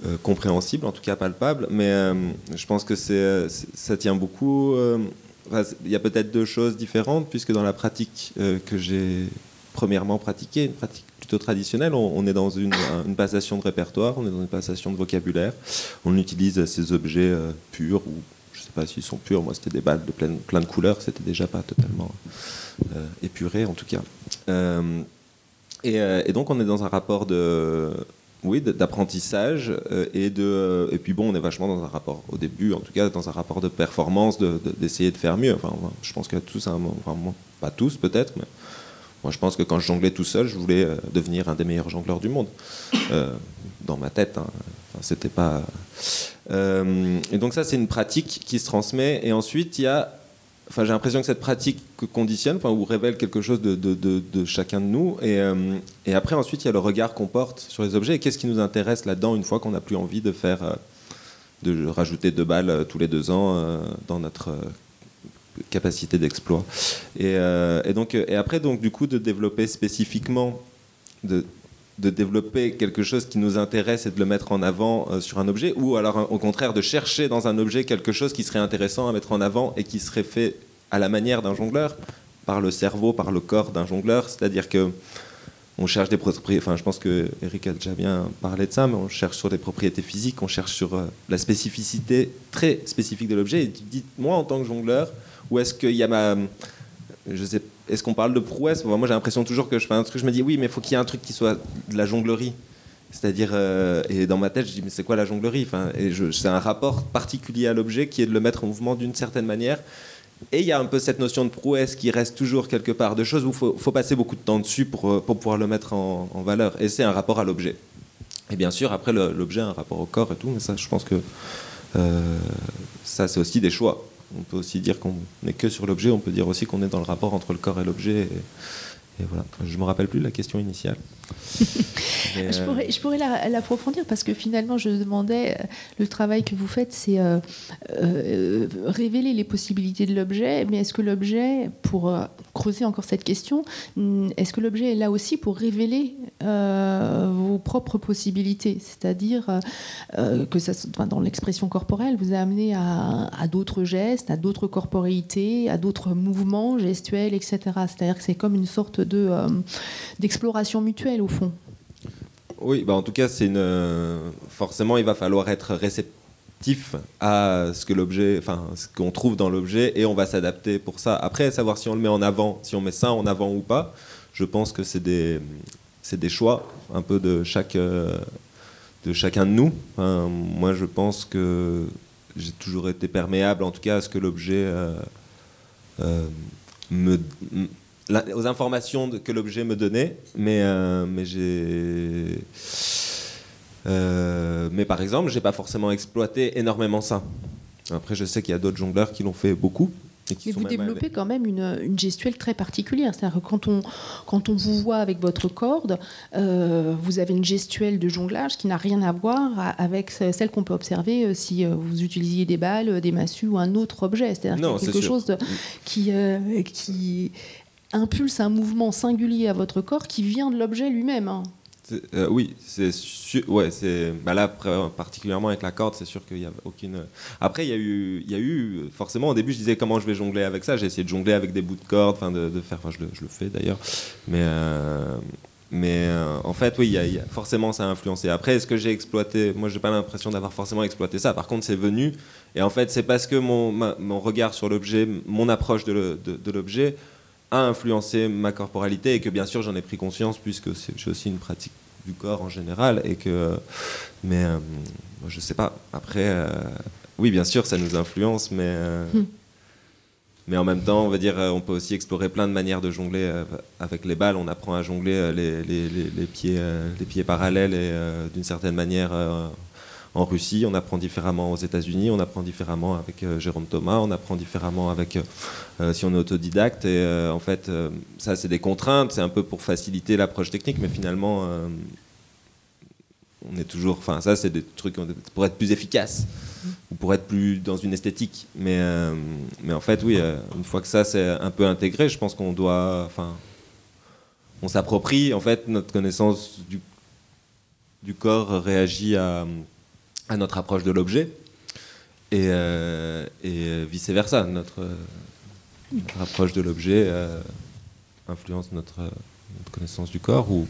euh, compréhensibles, en tout cas palpables, mais je pense que c'est, ça tient beaucoup. il y a peut-être deux choses différentes, puisque dans la pratique que j'ai premièrement pratiquée, une pratique plutôt traditionnelle, on, est dans une, un- une passation de répertoire, on est dans une passation de vocabulaire, on utilise ces objets euh, purs, ou je ne sais pas s'ils sont purs, moi c'était des balles de plein, de couleurs, c'était déjà pas totalement euh, épuré en tout cas. Euh, et, donc on est dans un rapport de oui, d'apprentissage et de et puis bon, on est vachement dans un rapport au début, en tout cas dans un rapport de performance, de- de- d'essayer de, faire mieux. Enfin, je pense que tous, un enfin, pas tous peut-être, mais moi je pense que quand je jonglais tout seul, je voulais euh, devenir un des meilleurs jongleurs du monde, Euh, dans ma tête. hein. Enfin, c'était pas. Euh, et donc ça, c'est une pratique qui se transmet. Et ensuite, il y a Enfin, j'ai l'impression que cette pratique conditionne, enfin, ou révèle quelque chose de, de- de- chacun de nous. Et, et après, ensuite, il y a le regard qu'on porte sur les objets. Et qu'est-ce qui nous intéresse là-dedans une fois qu'on n'a plus envie de faire, de rajouter deux balles tous les deux ans dans notre capacité d'exploit. Et, euh, donc, euh, et après, donc, du coup, de développer spécifiquement, de, développer quelque chose qui nous intéresse et de le mettre en avant euh, sur un objet, ou alors un- au contraire de chercher dans un objet quelque chose qui serait intéressant à mettre en avant et qui serait fait à la manière d'un jongleur, par le cerveau, par le corps d'un jongleur, c'est-à-dire que on cherche des propriétés, enfin je pense que Eric a déjà bien parlé de ça, mais on cherche sur des propriétés physiques, on cherche sur la spécificité très spécifique de l'objet. Et tu dis, moi en tant que jongleur, où est-ce qu'il y a ma... Je sais, est-ce qu'on parle de prouesse? Moi j'ai l'impression toujours que je fais un truc, je me dis oui, mais il faut qu'il y ait un truc qui soit de la jonglerie. C'est-à-dire, euh, et dans ma tête, je dis, mais c'est quoi la jonglerie? Enfin, C'est un rapport particulier à l'objet qui est de le mettre en mouvement d'une certaine manière. Et il y a un peu cette notion de prouesse qui reste toujours quelque part, de choses où il faut, passer beaucoup de temps dessus pour, pour pouvoir le mettre en, valeur. Et c'est un rapport à l'objet. Et bien sûr, après, l'objet a un rapport au corps et tout, mais ça, je pense que euh, ça, c'est aussi des choix. On peut aussi dire qu'on n'est que sur l'objet, on peut dire aussi qu'on est dans le rapport entre le corps et l'objet. Et, et voilà. Je me rappelle plus la question initiale. Mais, Je pourrais, je pourrais la- l'approfondir parce que finalement, je demandais, euh, le travail que vous faites, c'est euh, euh, révéler les possibilités de l'objet, mais est-ce que l'objet, pour creuser encore cette question, hum, est-ce que l'objet est là aussi pour révéler euh, vos propres possibilités? C'est-à-dire que ça, dans l'expression corporelle, vous a amené à, à d'autres gestes, à d'autres corporéités, à d'autres mouvements gestuels, etc. C'est-à-dire que c'est comme une sorte euh, d'exploration mutuelle au fond. Oui, bah en tout cas, c'est une. euh, Forcément, il va falloir être réceptif à ce que l'objet, enfin, ce qu'on trouve dans l'objet, et on va s'adapter pour ça. Après, savoir si on le met en avant, si on met ça en avant ou pas, je pense que c'est des, c'est des choix un peu de chaque, euh, de chacun de nous. Enfin, moi, je pense que j'ai toujours été perméable, en tout cas, à ce que l'objet me aux informations de- que l'objet me donnait, mais, euh, mais j'ai. Euh, mais par exemple, j'ai pas forcément exploité énormément ça. Après, je sais qu'il y a d'autres jongleurs qui l'ont fait beaucoup. Et qui Mais sont vous développez allés- quand même une, une gestuelle très particulière. C'est-à-dire que quand on, quand on vous voit avec votre corde, euh, vous avez une gestuelle de jonglage qui n'a rien à voir avec ce- celle qu'on peut observer si vous utilisiez des balles, des massues ou un autre objet. C'est-à-dire c'est quelque sûr. chose de- qui, euh, qui impulse un mouvement singulier à votre corps qui vient de l'objet lui-même. hein. Euh, oui, c'est. Ouais, c'est. Bah là, particulièrement avec la corde, c'est sûr qu'il n'y a aucune. Après, il y a eu, il y a eu forcément au début, je disais comment je vais jongler avec ça? J'ai essayé de jongler avec des bouts de corde, enfin de, faire. Enfin, je le, fais d'ailleurs, mais. euh, Mais euh, en fait, oui, y y a- forcément, ça a influencé. Après, est-ce que j'ai exploité? Moi, j'ai pas l'impression d'avoir forcément exploité ça. Par contre, c'est venu. Et en fait, c'est parce que mon, mon regard sur l'objet, mon approche de l'objet, a influencé ma corporalité et que bien sûr j'en ai pris conscience puisque c'est- j'ai aussi une pratique du corps en général et que mais euh, je sais pas après euh, oui bien sûr ça nous influence mais euh, Hmm. mais en même temps on va dire euh, on peut aussi explorer plein de manières de jongler avec les balles on apprend à jongler les, les, les- les pieds les pieds parallèles et d'une certaine manière en Russie, on apprend différemment aux États-Unis, on apprend différemment avec euh, Jérôme Thomas, on apprend différemment avec euh, euh, si on est autodidacte. Et en fait, ça, c'est des contraintes, c'est un peu pour faciliter l'approche technique, mais finalement, on est toujours. Enfin, ça, c'est des trucs pour être plus efficace ou pour être plus dans une esthétique. Mais, mais en fait, oui, une fois que ça c'est un peu intégré, je pense qu'on doit. Enfin, on s'approprie en fait notre connaissance du, du corps réagit à, à notre approche de l'objet et, euh, et vice versa. Notre, notre approche de l'objet influence notre, notre connaissance du corps ou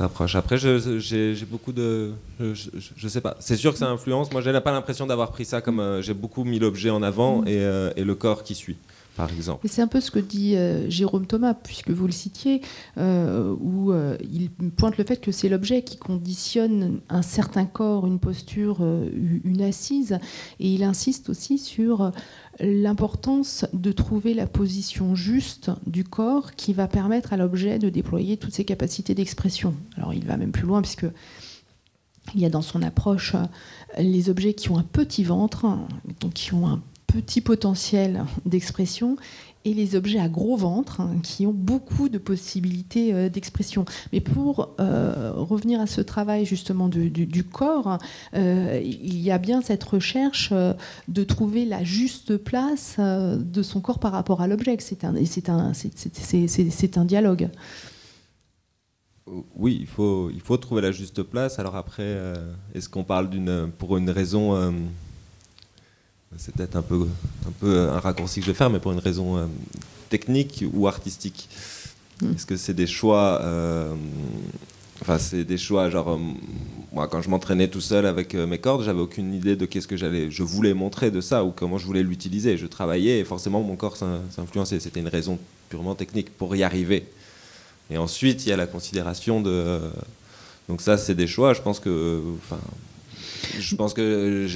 approche. Après, j'ai beaucoup de. Je, je, sais pas. C'est sûr que ça influence. Moi, j'ai pas l'impression d'avoir pris ça comme. Euh, j'ai beaucoup mis l'objet en avant mm. et, euh, et, le corps qui suit. Par exemple. C'est un peu ce que dit euh, Jérôme Thomas, puisque vous le citiez, où il pointe le fait que c'est l'objet qui conditionne un certain corps, une posture, une assise, et il insiste aussi sur l'importance de trouver la position juste du corps qui va permettre à l'objet de déployer toutes ses capacités d'expression. Alors il va même plus loin puisque il y a dans son approche euh, les objets qui ont un petit ventre, donc qui ont un petit potentiel d'expression, et les objets à gros ventre hein, qui ont beaucoup de possibilités euh, d'expression. Mais pour euh, revenir à ce travail justement du, corps, euh, il y a bien cette recherche de trouver la juste place de son corps par rapport à l'objet. C'est un, dialogue. Oui, il faut, il faut trouver la juste place. Alors après, est-ce qu'on parle d'une, pour une raison c'est peut-être un peu, un peu un raccourci que je vais faire, mais pour une raison euh, technique ou artistique. Hmm. Est-ce que c'est des choix euh, Enfin, c'est des choix, genre, euh, moi, quand je m'entraînais tout seul avec mes cordes, j'avais aucune idée de qu'est-ce que j'allais, je voulais montrer de ça ou comment je voulais l'utiliser. Je travaillais et forcément mon corps s'influençait. C'était une raison purement technique pour y arriver. Et ensuite, il y a la considération de. Donc, ça, c'est des choix. Je pense que. Enfin, je pense que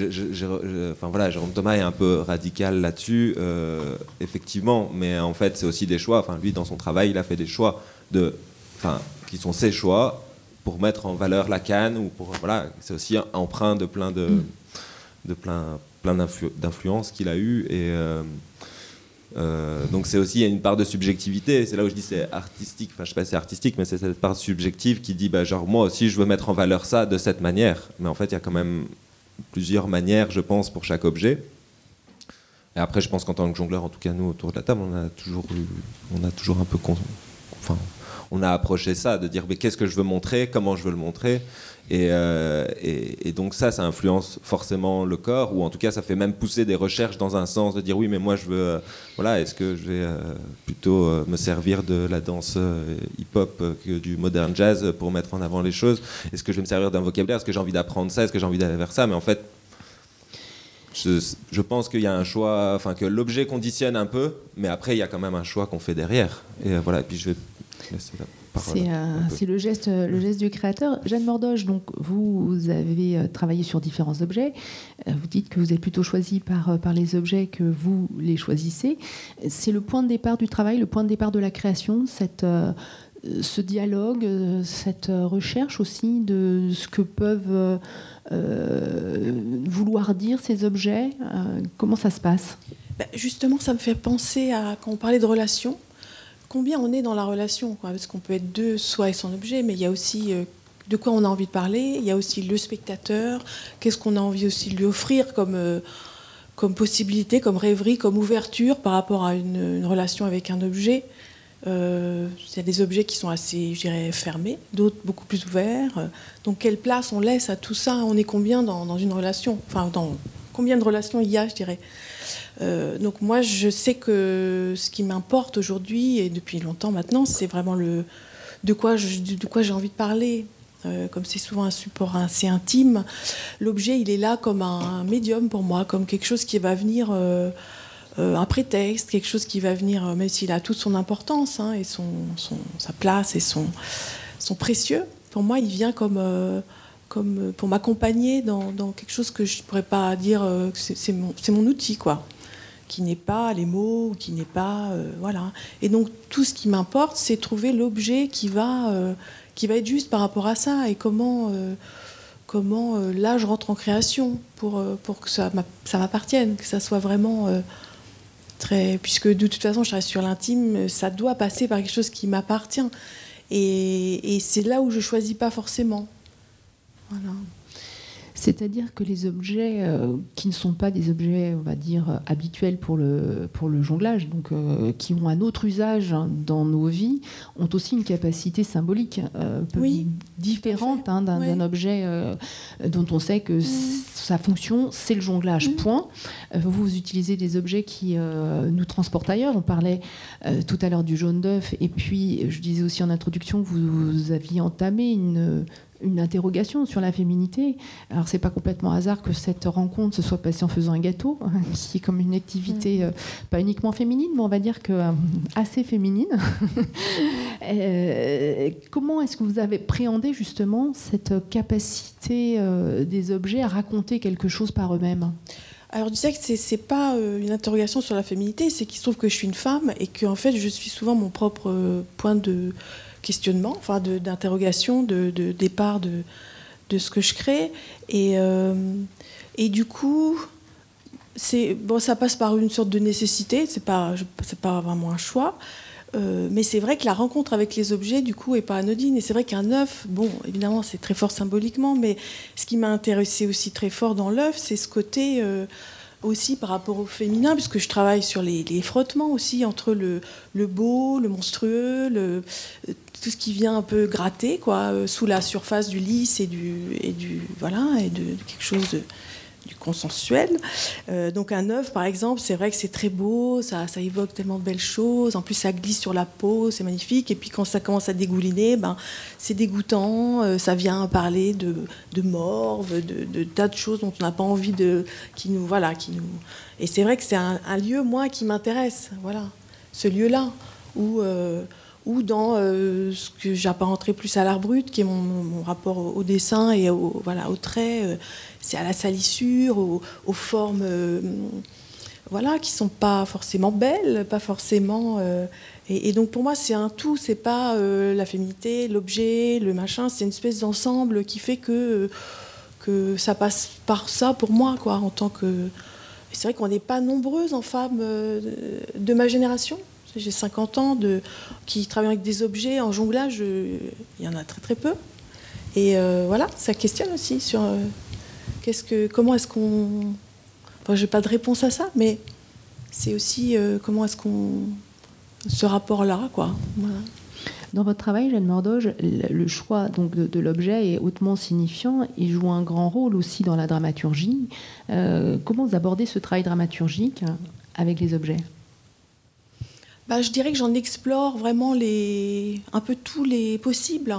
enfin, voilà, Jérôme Thomas est un peu radical là-dessus, euh, effectivement, mais en fait, c'est aussi des choix. Enfin, lui, dans son travail, il a fait des choix de, enfin, qui sont ses choix pour mettre en valeur la canne ou pour voilà, c'est aussi emprunt de plein de, de plein, plein d'influences qu'il a eu et euh, euh, donc c'est aussi une part de subjectivité. C'est là où je dis c'est artistique. Enfin je sais pas si c'est artistique, mais c'est cette part subjective qui dit bah genre moi aussi je veux mettre en valeur ça de cette manière. Mais en fait il y a quand même plusieurs manières, je pense, pour chaque objet. Et après je pense qu'en tant que jongleur, en tout cas nous autour de la table, on a toujours on a toujours un peu enfin on a approché ça de dire mais qu'est-ce que je veux montrer, comment je veux le montrer. Euh, et, donc ça, ça influence forcément le corps, ou en tout cas, ça fait même pousser des recherches dans un sens de dire oui, mais moi, je veux, euh, voilà, est-ce que je vais euh, plutôt me servir de la danse hip-hop que du modern jazz pour mettre en avant les choses? Est-ce que je vais me servir d'un vocabulaire? Est-ce que j'ai envie d'apprendre ça? Est-ce que j'ai envie d'aller vers ça? Mais en fait, je, pense qu'il y a un choix, enfin que l'objet conditionne un peu, mais après, il y a quand même un choix qu'on fait derrière. Et voilà, et puis je vais C'est le, geste, le geste du créateur. Jeanne Mordoge, donc, vous, avez euh, travaillé sur différents objets. Euh, vous dites que vous êtes plutôt choisi par, euh, par les objets que vous les choisissez. C'est le point de départ du travail, le point de départ de la création, cette, ce dialogue, cette recherche aussi de ce que peuvent vouloir dire ces objets. comment ça se passe? Ben, Justement, ça me fait penser à quand on parlait de relations combien on est dans la relation. Parce qu'on peut être deux, soit et son objet, mais il y a aussi euh, de quoi on a envie de parler, il y a aussi le spectateur, qu'est-ce qu'on a envie aussi de lui offrir comme, euh, comme possibilité, comme rêverie, comme ouverture par rapport à une, relation avec un objet. Euh, il y a des objets qui sont assez, je dirais, fermés, d'autres beaucoup plus ouverts. Donc, quelle place on laisse à tout ça? On est combien dans, dans une relation? Enfin, dans combien de relations il y a, je dirais euh, donc moi, je sais que ce qui m'importe aujourd'hui et depuis longtemps maintenant, c'est vraiment le de quoi de quoi j'ai envie de parler. Euh, comme c'est souvent un support assez intime, l'objet il est là comme un, médium pour moi, comme quelque chose qui va venir, euh, un prétexte, quelque chose qui va venir, même s'il a toute son importance hein, et son, sa place et son, son précieux. Pour moi, il vient comme comme pour m'accompagner dans, quelque chose que je ne pourrais pas dire que c'est mon, outil quoi qui n'est pas les mots, qui n'est pas euh, voilà. Et donc tout ce qui m'importe, c'est trouver l'objet qui va euh, qui va être juste par rapport à ça et comment euh, comment là je rentre en création pour pour que ça ça m'appartienne, que ça soit vraiment très puisque de toute façon je reste sur l'intime, ça doit passer par quelque chose qui m'appartient et, et c'est là où je choisis pas forcément. Voilà. C'est-à-dire que les objets euh, qui ne sont pas des objets, on va dire, euh, habituels pour le, pour le jonglage, donc euh, qui ont un autre usage hein, dans nos vies, ont aussi une capacité symbolique euh, peu Oui, différente hein, d'un objet dont on sait que s- sa fonction, c'est le jonglage, Mm. point. Vous, utilisez des objets qui nous transportent ailleurs. On parlait tout à l'heure du jaune d'œuf, et puis je disais aussi en introduction que vous, vous aviez entamé une une interrogation sur la féminité. Alors c'est pas complètement hasard que cette rencontre se soit passée en faisant un gâteau, qui est comme une activité euh, pas uniquement féminine, mais on va dire que euh, assez féminine. Euh, comment est-ce que vous avez préhendé justement cette capacité des objets à raconter quelque chose par eux-mêmes? Alors, je disais que c'est pas une interrogation sur la féminité, c'est qu'il se trouve que je suis une femme et que en fait, je suis souvent mon propre point de questionnement, enfin d'interrogation, de, de départ de, de ce que je crée. Et, euh, et du coup, bon, ça passe par une sorte de nécessité. C'est pas, pas vraiment un choix. Euh, mais c'est vrai que la rencontre avec les objets, du coup, est pas anodine. Et c'est vrai qu'un œuf, bon, évidemment, c'est très fort symboliquement, mais ce qui m'a intéressé aussi très fort dans l'œuf, c'est ce côté euh, aussi par rapport au féminin, puisque je travaille sur les, frottements aussi entre le, beau, le monstrueux, tout ce qui vient un peu gratter, quoi, euh, sous la surface du lisse et du, et voilà, et de, de quelque chose de du consensuel. Euh, donc un œuf, par exemple, c'est vrai que c'est très beau, ça, ça évoque tellement de belles choses. En plus, ça glisse sur la peau, c'est magnifique. Et puis quand ça commence à dégouliner, ben, c'est dégoûtant. euh, ça vient parler de, de morve, de, tas de choses dont on n'a pas envie de, qui nous, voilà, qui nous. Et c'est vrai que c'est un, un lieu moi qui m'intéresse, voilà, ce lieu-là où. euh, ou dans euh, ce que j'apparenterais plus à l'art brut, qui est mon, rapport au, dessin et au, voilà, trait. euh, c'est à la salissure, aux, formes euh, voilà, qui sont pas forcément belles, pas forcément. et, et donc pour moi, c'est un tout, c'est pas la féminité, l'objet, le machin, c'est une espèce d'ensemble qui fait que, que ça passe par ça pour moi, quoi, en tant que. C'est vrai qu'on n'est pas nombreuses en femmes de ma génération. J'ai 50 ans de, qui travaillent avec des objets en jonglage. euh, Il y en a très très peu. Et euh, voilà, ça questionne aussi sur euh, comment est-ce qu'on. Enfin, j'ai pas de réponse à ça, mais c'est aussi comment est-ce qu'on ce rapport-là, quoi. Dans votre travail, Jeanne Mordoge, le choix donc, de, de l'objet est hautement signifiant. Il joue un grand rôle aussi dans la dramaturgie. Comment vous abordez ce travail dramaturgique avec les objets? Bah, je dirais que j'en explore vraiment les, un peu tous les possibles.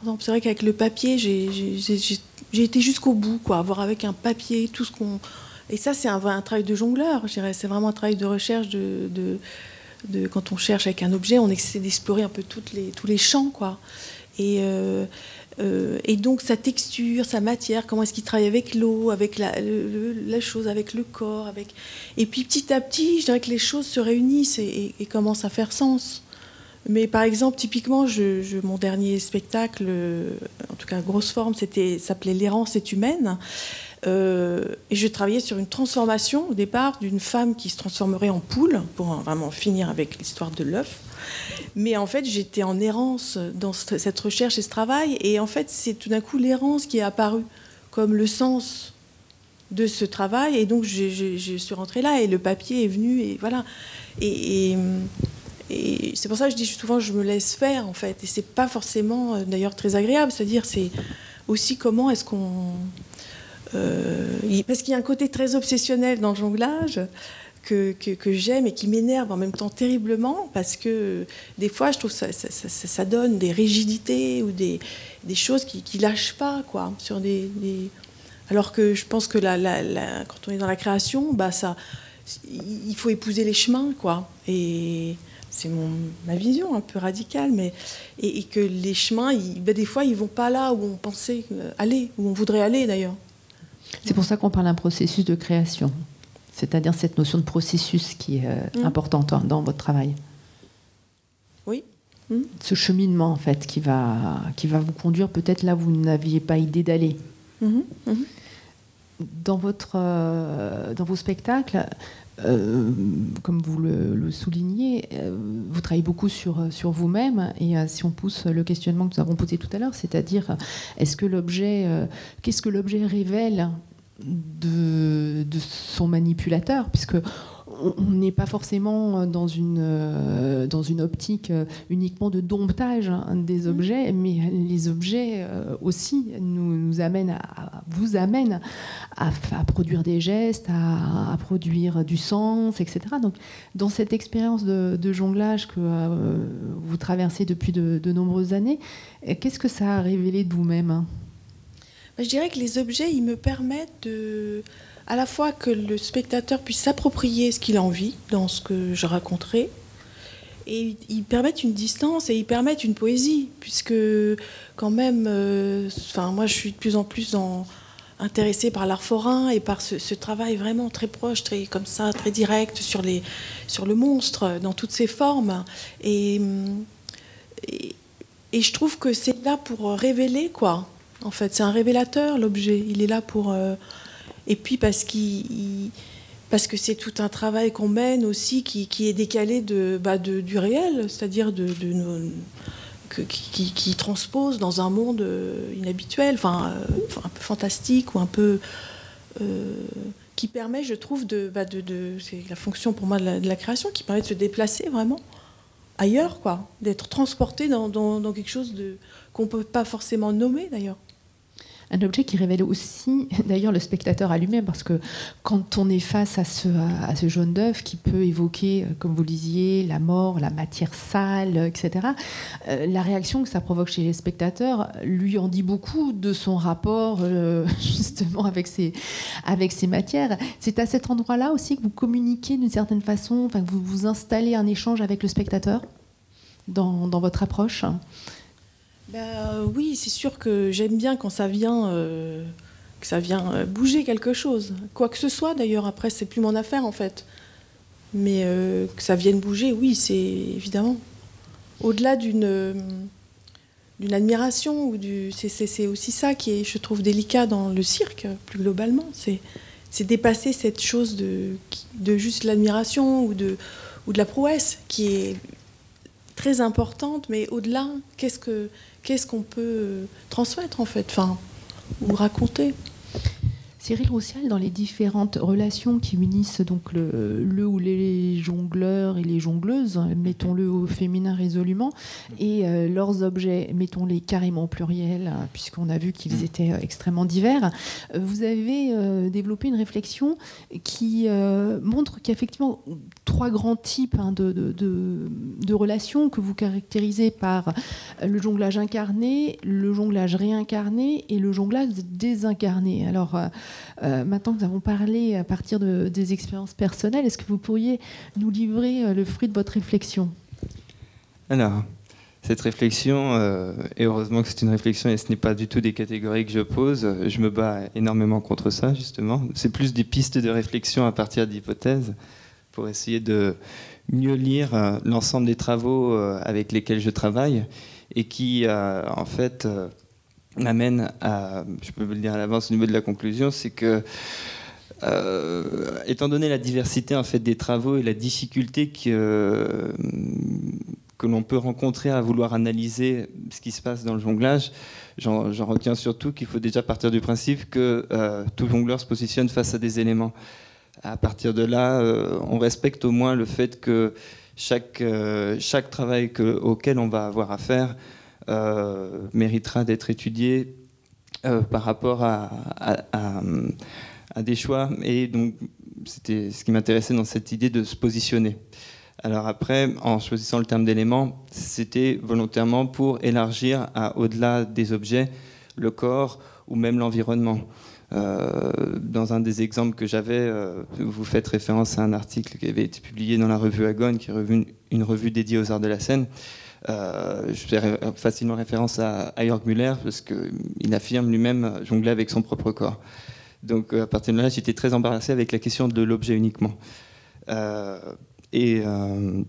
Exemple, c'est vrai qu'avec le papier, j'ai- été jusqu'au bout, quoi, voir avec un papier tout ce qu'on. Et ça, c'est un, travail de jongleur, je dirais. C'est vraiment un travail de recherche de, de, de- quand on cherche avec un objet, on essaie d'explorer un peu les, tous les champs, quoi. Et, euh, euh, et donc sa texture, sa matière, comment est-ce qu'il travaille avec l'eau, avec la, chose, avec le corps, avec. Et puis petit à petit, je dirais que les choses se réunissent et, commencent à faire sens. Mais par exemple, typiquement, je, mon dernier spectacle, euh, en tout cas grosse forme, c'était s'appelait L'errance est humaine. Euh, et je travaillais sur une transformation au départ d'une femme qui se transformerait en poule pour en- vraiment finir avec l'histoire de l'œuf. Mais en fait, j'étais en errance dans ce- cette recherche et ce travail. Et en fait, c'est tout d'un coup l'errance qui est apparue comme le sens de ce travail. Et donc, je, suis rentrée là et le papier est venu. Et voilà. Et, c'est pour ça que je dis souvent, je me laisse faire, en fait. Et c'est pas forcément, euh, d'ailleurs, très agréable. C'est-à-dire, c'est aussi comment est-ce qu'on. euh, parce qu'il y a un côté très obsessionnel dans le jonglage que, j'aime et qui m'énerve en même temps terriblement parce que des fois je trouve ça, ça, donne des rigidités ou des, choses qui, lâchent pas quoi sur des, alors que je pense que la, quand on est dans la création bah ça il faut épouser les chemins quoi. Et c'est ma vision un peu radicale mais et, que les chemins ben, des fois ils vont pas là où on pensait euh, aller où on voudrait aller d'ailleurs. C'est pour ça qu'on parle d'un processus de création, c'est-à-dire cette notion de processus qui est euh, Mm. importante hein, dans votre travail. oui Ce cheminement, en fait, qui va, qui va vous conduire peut-être là où vous n'aviez pas idée d'aller. Dans, votre, euh, dans vos spectacles, euh, comme vous le, le soulignez, euh, vous travaillez beaucoup sur, sur vous-même. Et euh, si on pousse le questionnement que nous avons posé tout à l'heure, c'est-à-dire est-ce que l'objet, qu'est-ce que l'objet révèle de, de son manipulateur, puisque on- n'est pas forcément dans une, euh, dans une optique euh, uniquement de domptage hein, des objets, mais les objets euh, aussi nous, nous amènent à, vous amènent à, à produire des gestes, à, à produire du sens, etc. Donc, dans cette expérience de, de jonglage que euh, vous traversez depuis de, de nombreuses années, qu'est-ce que ça a révélé de vous-même hein? Je dirais que les objets, ils me permettent de, à la fois que le spectateur puisse s'approprier ce qu'il a envie dans ce que je raconterai, et ils permettent une distance et ils permettent une poésie, puisque quand même, euh, enfin moi je suis de plus en plus intéressée par l'art forain et par ce, travail vraiment très proche, très comme ça, très direct sur les, sur le monstre dans toutes ses formes, et, et je trouve que c'est là pour révéler quoi. En fait, c'est un révélateur l'objet. Il est là pour euh, et puis parce qu'il il- parce que c'est tout un travail qu'on mène aussi qui, est décalé de, bah, de- du réel, c'est-à-dire de, qui, transpose dans un monde euh, inhabituel, euh, un peu fantastique ou un peu qui permet, je trouve, de, bah, de, c'est la fonction pour moi de la, création qui permet de se déplacer vraiment ailleurs, quoi, d'être transporté dans, dans- quelque chose de qu'on peut pas forcément nommer d'ailleurs. Un objet qui révèle aussi, d'ailleurs, le spectateur à lui-même, parce que quand on est face à ce, jaune d'œuf qui peut évoquer, euh, comme vous le disiez, la mort, la matière sale, etc., euh, la réaction que ça provoque chez les spectateurs lui en dit beaucoup de son rapport, euh, justement, avec ces, matières. C'est à cet endroit-là aussi que vous communiquez d'une certaine façon, que vous, vous installez un échange avec le spectateur dans votre approche? Ben, euh, oui, c'est sûr que j'aime bien quand ça vient, euh, que ça vient euh, bouger quelque chose. Quoi que ce soit, d'ailleurs, après, c'est plus mon affaire, en fait. Mais que ça vienne bouger, oui, c'est évidemment. Au-delà d'une admiration, ou du, c'est, aussi ça qui est, je trouve, délicat dans le cirque, plus globalement. C'est, dépasser cette chose de, de juste l'admiration ou de, ou de la prouesse, qui est très importante, mais au-delà, qu'est-ce que qu'est-ce qu'on peut euh, transmettre en fait, enfin, ou raconter? Cyril Roussial, dans les différentes relations qui unissent donc le, le ou les jongleurs et les jongleuses, mettons-le au féminin résolument, et euh, leurs objets, mettons-les carrément au pluriel, hein, puisqu'on a vu qu'ils étaient euh, extrêmement divers, euh, vous avez euh, développé une réflexion qui euh, montre qu'il y a effectivement trois grands types hein, de, de- de- de relations que vous caractérisez par le jonglage incarné, le jonglage réincarné et le jonglage désincarné. Alors, euh, maintenant que nous avons parlé à partir de- des expériences personnelles, est-ce que vous pourriez nous livrer euh, le fruit de votre réflexion? Alors, cette réflexion, euh, et heureusement que c'est une réflexion et ce n'est pas du tout des catégories que je pose, je me bats énormément contre ça, justement. C'est plus des pistes de réflexion à partir d'hypothèses pour essayer de mieux lire l'ensemble des travaux avec lesquels je travaille et qui, en fait, m'amènent à, je peux vous le dire à l'avance au niveau de la conclusion, c'est que euh, étant donné la diversité en fait des travaux et la difficulté que, que l'on peut rencontrer à vouloir analyser ce qui se passe dans le jonglage, j'en retiens surtout qu'il faut déjà partir du principe que euh, tout jongleur se positionne face à des éléments. À partir de là, euh, on respecte au moins le fait que chaque, chaque travail que- auquel on va avoir affaire méritera d'être étudié euh, par rapport à, des choix. Et donc, c'était ce qui m'intéressait dans cette idée de se positionner. Alors après, en choisissant le terme d'élément, c'était volontairement pour élargir au-delà des objets, le corps ou même l'environnement. Euh, dans un des exemples que j'avais, euh, vous faites référence à un article qui avait été publié dans la revue Agone, qui est revue- une revue dédiée aux arts de la scène. Euh, je fais facilement référence à, à Jörg Müller parce qu'il affirme lui-même jongler avec son propre corps. Donc euh, à partir de là, j'étais très embarrassé avec la question de l'objet uniquement. Euh, et euh,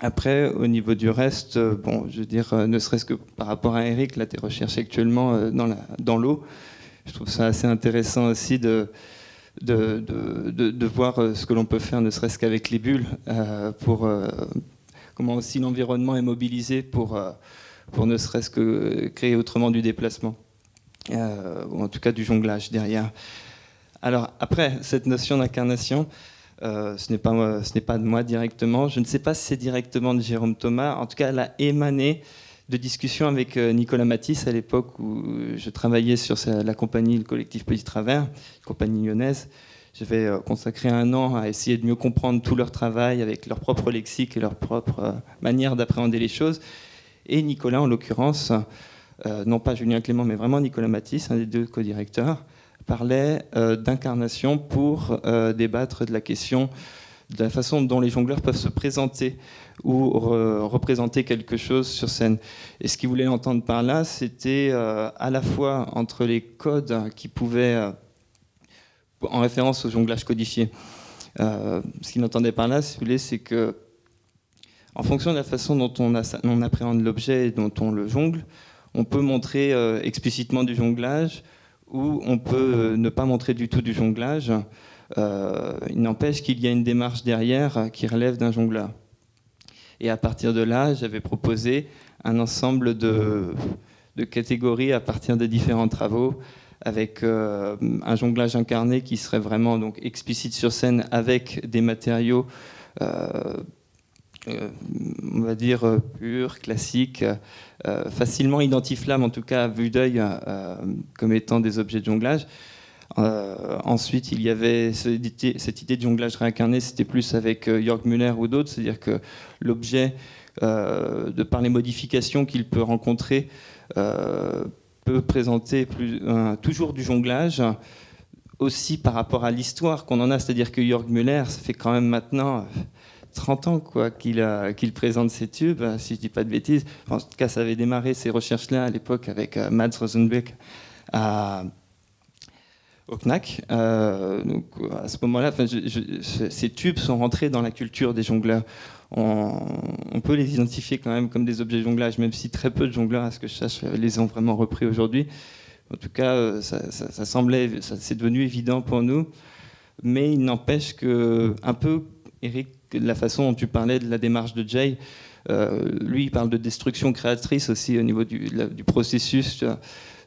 après, au niveau du reste, euh, bon, je veux dire, euh, ne serait-ce que par rapport à Eric, là, tes recherches actuellement euh, dans l'eau, je trouve ça assez intéressant aussi de, de, de, de, voir ce que l'on peut faire, ne serait-ce qu'avec les bulles, pour comment aussi l'environnement est mobilisé pour, pour ne serait-ce que créer autrement du déplacement, ou en tout cas du jonglage derrière. Alors après, cette notion d'incarnation, euh, ce n'est pas, pas de moi directement. Je ne sais pas si c'est directement de Jérôme Thomas. En tout cas, elle a émané de discussions avec euh, Nicolas Matisse à l'époque où je travaillais sur la compagnie, le collectif Petit Travers, compagnie lyonnaise. J'avais euh, consacré un an à essayer de mieux comprendre tout leur travail avec leur propre lexique et leur propre manière d'appréhender les choses. Et Nicolas, en l'occurrence, non pas Julien Clément, mais vraiment Nicolas Matisse, un des deux co-directeurs, parlait euh, d'incarnation pour euh, débattre de la question de la façon dont les jongleurs peuvent se présenter ou représenter quelque chose sur scène. Et ce qu'il voulait entendre par là, c'était euh, à la fois entre les codes qui pouvaient, en référence au jonglage codifié, ce qu'il entendait par là, si vous voulez, c'est que en fonction de la façon dont on, appréhende l'objet et dont on le jongle, on peut montrer explicitement du jonglage, où on peut euh, ne pas montrer du tout du jonglage. Euh, il n'empêche qu'il y a une démarche derrière qui relève d'un jongleur. Et à partir de là, j'avais proposé un ensemble de, catégories à partir des différents travaux, avec euh, un jonglage incarné qui serait vraiment donc explicite sur scène avec des matériaux euh, on va dire, euh, pur, classique, euh, facilement identifiable, en tout cas à vue d'œil, comme étant des objets de jonglage. ensuite, il y avait cette idée de jonglage réincarné, c'était plus avec Jörg Müller ou d'autres, c'est-à-dire que l'objet, de par les modifications qu'il peut rencontrer, peut présenter plus, toujours du jonglage, aussi par rapport à l'histoire qu'on en a, c'est-à-dire que Jörg Müller, ça fait quand même maintenant 30 ans quoi, qu'il présente ses tubes, si je dis pas de bêtises. en tout cas, ça avait démarré ces recherches-là à l'époque avec euh, Mads Rosenbeck au CNAC. Euh, à ce moment-là, ces tubes sont rentrés dans la culture des jongleurs. On, peut les identifier quand même comme des objets de jonglage, même si très peu de jongleurs, à ce que je sache, les ont vraiment repris aujourd'hui. En tout cas, euh, ça, ça semblait, c'est devenu évident pour nous. Mais il n'empêche que, un peu, Eric la façon dont tu parlais de la démarche de Jay, euh, lui, il parle de destruction créatrice aussi au niveau du, processus,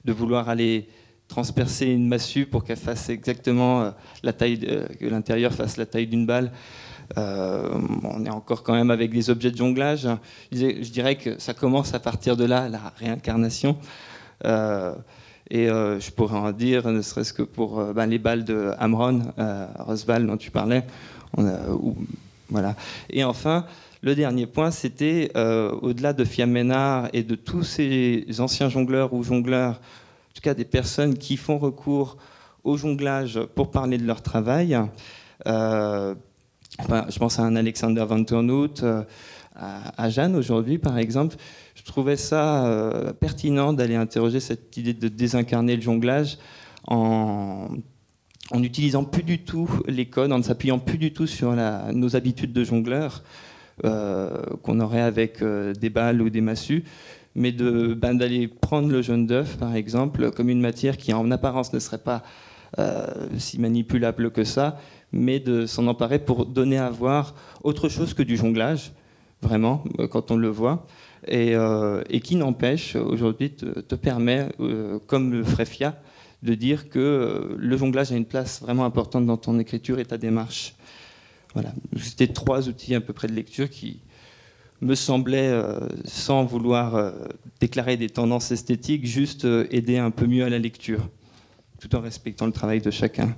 de vouloir aller transpercer une massue pour qu'elle fasse exactement euh, la taille, que l'intérieur fasse la taille d'une balle. Euh, on est encore quand même avec des objets de jonglage. Je dirais que ça commence à partir de là, la réincarnation. et je pourrais en dire, ne serait-ce que pour ben, les balles de Amron, Rosval dont tu parlais, voilà. Et enfin, le dernier point, c'était euh, au-delà de Fiamenard et de tous ces anciens jongleurs ou jongleurs, en tout cas des personnes qui font recours au jonglage pour parler de leur travail. Euh, je pense à un Alexander Van Turnhout, euh, à, Jeanne aujourd'hui par exemple. Je trouvais ça pertinent d'aller interroger cette idée de désincarner le jonglage en en n'utilisant plus du tout les codes, en ne s'appuyant plus du tout sur nos habitudes de jongleur euh, qu'on aurait avec euh, des balles ou des massues, mais ben, d'aller prendre le jaune d'œuf, par exemple, comme une matière qui en apparence ne serait pas euh, si manipulable que ça, mais de s'en emparer pour donner à voir autre chose que du jonglage, vraiment, quand on le voit, et, qui n'empêche, aujourd'hui, te, permet, comme le Fréfia, de dire que euh, le jonglage a une place vraiment importante dans ton écriture et ta démarche. Voilà. C'était trois outils à peu près de lecture qui me semblaient, euh, sans vouloir euh, déclarer des tendances esthétiques, juste aider un peu mieux à la lecture, tout en respectant le travail de chacun.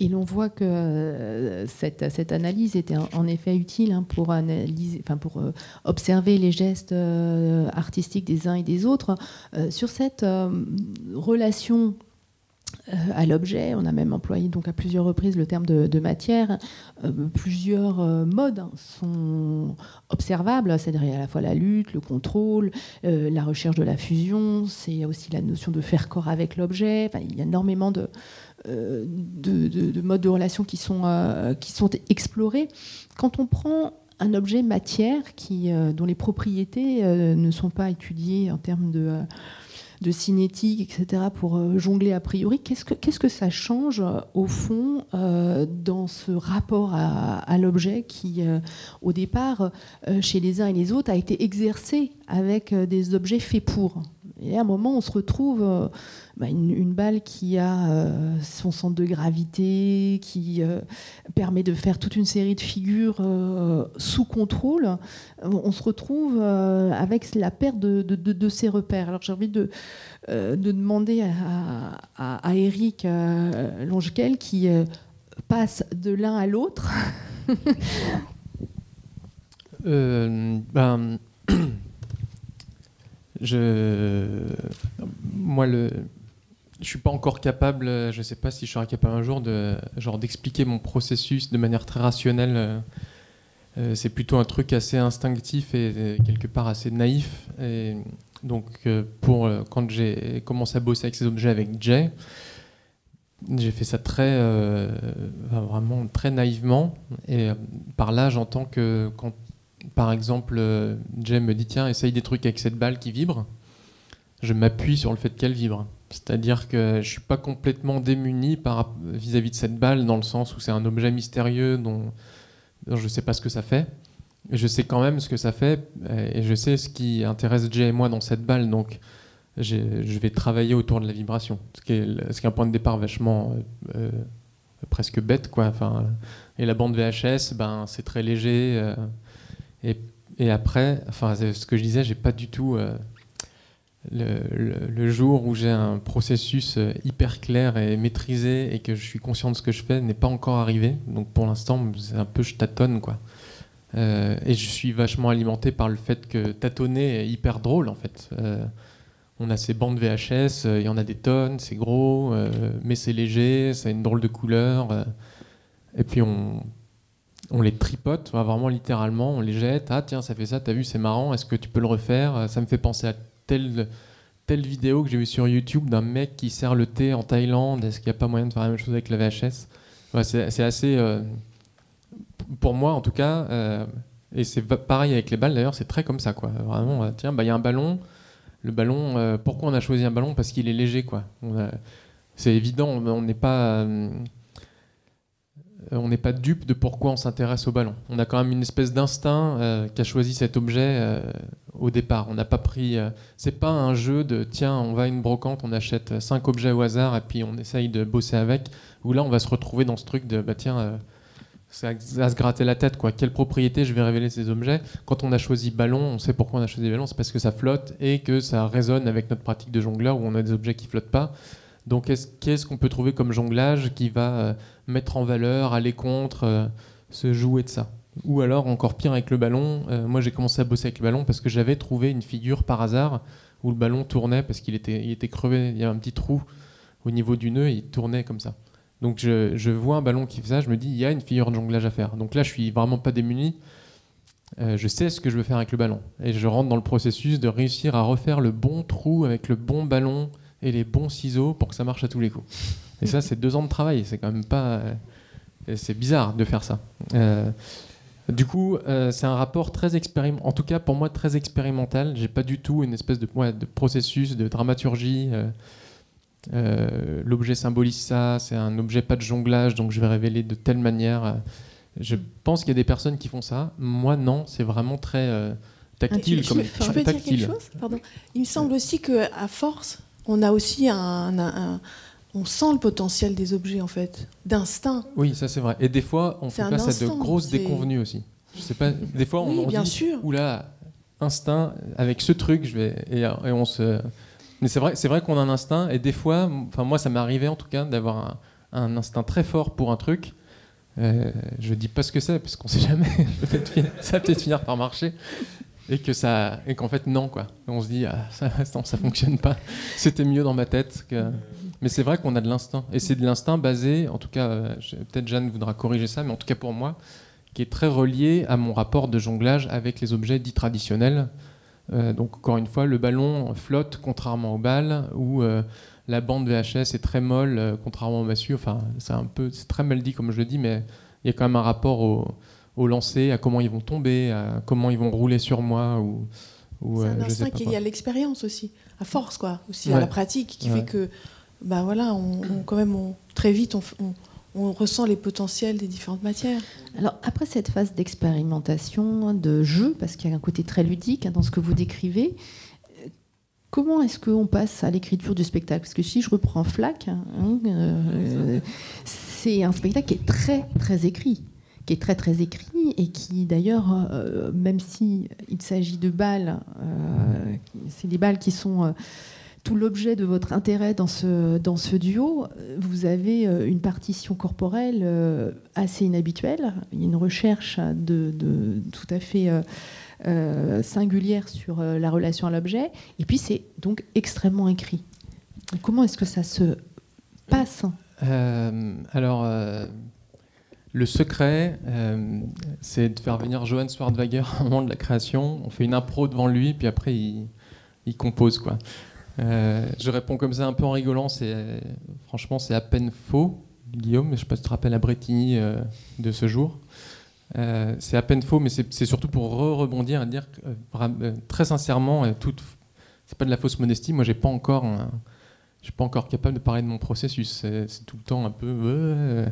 Et l'on voit que euh, cette, analyse était en, effet utile hein, pour, analyser, enfin pour euh, observer les gestes euh, artistiques des uns et des autres. sur cette relation à l'objet, on a même employé donc à plusieurs reprises le terme de, matière. plusieurs modes sont observables, c'est-à-dire à la fois la lutte, le contrôle, la recherche de la fusion, c'est aussi la notion de faire corps avec l'objet. Il y a énormément de, euh, de, modes de relation qui sont, euh, qui sont explorés. Quand on prend un objet matière qui, euh, dont les propriétés ne sont pas étudiées en termes de de cinétique, etc., pour jongler a priori. Qu'est-ce que, que ça change, au fond, dans ce rapport à, l'objet qui, au départ, chez les uns et les autres, a été exercé avec des objets faits pour? Et à un moment, on se retrouve euh, bah, une, balle qui a euh, son centre de gravité, qui euh, permet de faire toute une série de figures sous contrôle. On se retrouve avec la perte de, de- ses repères. Alors j'ai envie de, de demander à, à, Eric Longequel qui passe de l'un à l'autre. Ben, je, moi, le, je suis pas encore capable. Je sais pas si je serai capable un jour de, genre, d'expliquer mon processus de manière très rationnelle. euh, euh, c'est plutôt un truc assez instinctif et, euh, quelque part assez naïf. Et donc, pour quand j'ai commencé à bosser avec ces objets avec Jay, j'ai fait ça très, vraiment très naïvement. Et par là, j'entends que quand par exemple, euh, Jay me dit tiens, essaye des trucs avec cette balle qui vibre. Je m'appuie sur le fait qu'elle vibre. C'est-à-dire que je suis pas complètement démuni vis-à-vis de cette balle dans le sens où c'est un objet mystérieux dont, je sais pas ce que ça fait. Je sais quand même ce que ça fait euh, et je sais ce qui intéresse Jay et moi dans cette balle. Donc je vais travailler autour de la vibration, ce qui est, un point de départ vachement euh, presque bête quoi. Enfin, et la bande VHS, ben c'est très léger. Et, après, enfin, ce que je disais, j'ai pas du tout euh, le, jour où j'ai un processus euh, hyper clair et maîtrisé et que je suis conscient de ce que je fais n'est pas encore arrivé. Donc pour l'instant, c'est un peu je tâtonne quoi. Euh, et je suis vachement alimenté par le fait que tâtonner est hyper drôle en fait. On a ces bandes VHS, il y en a des tonnes, c'est gros, mais c'est léger, ça a une drôle de couleur. et puis on, on les tripote, vraiment littéralement, on les jette. Ah tiens, ça fait ça, t'as vu, c'est marrant, est-ce que tu peux le refaire? Euh, Ça me fait penser à telle, telle vidéo que j'ai vue sur YouTube d'un mec qui sert le thé en Thaïlande. Est-ce qu'il n'y a pas moyen de faire la même chose avec la VHS C'est assez, euh, pour moi en tout cas, euh, et c'est pareil avec les balles d'ailleurs, c'est très comme ça quoi. Vraiment, tiens, bah, il y a un ballon. Le ballon, pourquoi on a choisi un ballon? Parce qu'il est léger quoi. C'est évident, on n'est pas. Euh, on n'est pas dupe de pourquoi on s'intéresse au ballon. On a quand même une espèce d'instinct euh, qui a choisi cet objet euh, au départ. On n'a pas pris. c'est pas un jeu de tiens, on va à une brocante, on achète cinq objets au hasard et puis on essaye de bosser avec. Où là, on va se retrouver dans ce truc de bah tiens, à, à se gratter la tête quoi. Quelle propriété je vais révéler ces objets? Quand on a choisi ballon, on sait pourquoi on a choisi ballon, c'est parce que ça flotte et que ça résonne avec notre pratique de jongleur où on a des objets qui flottent pas. Donc qu'est-ce qu'on peut trouver comme jonglage qui va euh, mettre en valeur, aller contre, euh, se jouer de ça? Ou alors encore pire avec le ballon. euh, moi j'ai commencé à bosser avec le ballon parce que j'avais trouvé une figure par hasard où le ballon tournait parce qu'il était, crevé, il y a un petit trou au niveau du nœud et il tournait comme ça. Donc je, vois un ballon qui fait ça, je me dis il y a une figure de jonglage à faire. Donc là je suis vraiment pas démuni. Euh, je sais ce que je veux faire avec le ballon. Et je rentre dans le processus de réussir à refaire le bon trou avec le bon ballon et les bons ciseaux pour que ça marche à tous les coups. Et ça, c'est deux ans de travail. C'est quand même pas. euh, c'est bizarre de faire ça. Euh, du coup, euh, c'est un rapport très expérimental, en tout cas pour moi très expérimental. J'ai pas du tout une espèce de, ouais, de processus de dramaturgie. euh, L'objet symbolise ça, c'est un objet pas de jonglage, donc je vais révéler de telle manière. Je pense qu'il y a des personnes qui font ça. Moi, non, c'est vraiment très tactile. Je, comme, je peux dire tactile. quelque chose? Pardon. Il me semble aussi qu'à force, on a aussi un, un- un- On sent le potentiel des objets, en fait, d'instinct. Oui, ça c'est vrai. Et des fois, on fait face à de grosses déconvenues aussi. Je sais pas. Des fois, on, Oui, on bien dit, sûr. oula, instinct avec ce truc, je vais et, et on se. Mais c'est vrai, c'est vrai qu'on a un instinct. Et des fois, enfin moi, ça m'est arrivé en tout cas d'avoir un, un instinct très fort pour un truc. Euh, je dis pas ce que c'est parce qu'on sait jamais. Ça va peut-être finir par marcher. Et que ça, et qu'en fait non quoi. On se dit ah, ça, non, ça fonctionne pas. C'était mieux dans ma tête. Mais c'est vrai qu'on a de l'instinct. Et c'est de l'instinct basé, en tout cas, euh, peut-être Jeanne voudra corriger ça, mais en tout cas pour moi, qui est très relié à mon rapport de jonglage avec les objets dits traditionnels. Euh, donc encore une fois, le ballon flotte contrairement au bal, ou euh, la bande VHS est très molle contrairement au massue. Enfin, c'est un peu, c'est très mal dit comme je le dis, mais il y a quand même un rapport au, au lancer, à comment ils vont tomber, à comment ils vont rouler sur moi, ou ou C'est euh, un instinct qui est quoi. lié à l'expérience aussi, à force quoi, aussi à la pratique, qui Ouais. fait que, bah voilà, on, on- quand même, on- très vite, on, f- on- on ressent les potentiels des différentes matières. Alors, après cette phase d'expérimentation, de jeu, parce qu'il y a un côté très ludique hein, dans ce que vous décrivez, euh, comment est-ce qu'on passe à l'écriture du spectacle? Parce que si je reprends Flac, hein, euh, c'est un spectacle qui est très, très écrit qui est très très écrit et qui d'ailleurs, euh, même si il s'agit de balles, euh, c'est les balles qui sont euh, tout l'objet de votre intérêt dans ce, dans ce duo, vous avez une partition corporelle assez inhabituelle. Une recherche de, tout à fait singulière sur la relation à l'objet. Et puis c'est donc extrêmement écrit. Comment est-ce que ça se passe? Alors, le secret, euh, c'est de faire venir Johann Swartwager au moment de la création. On fait une impro devant lui, puis après, il, compose. Quoi. Euh, je réponds comme ça un peu en rigolant. C'est, franchement, c'est à peine faux, Guillaume. Je ne sais pas si tu te rappelles à Bretigny euh, de ce jour. C'est à peine faux, mais c'est, surtout pour re-rebondir et dire que, très sincèrement, toute, c'est pas de la fausse modestie. Moi, j'ai pas encore je suis pas encore capable de parler de mon processus. C'est tout le temps un peu.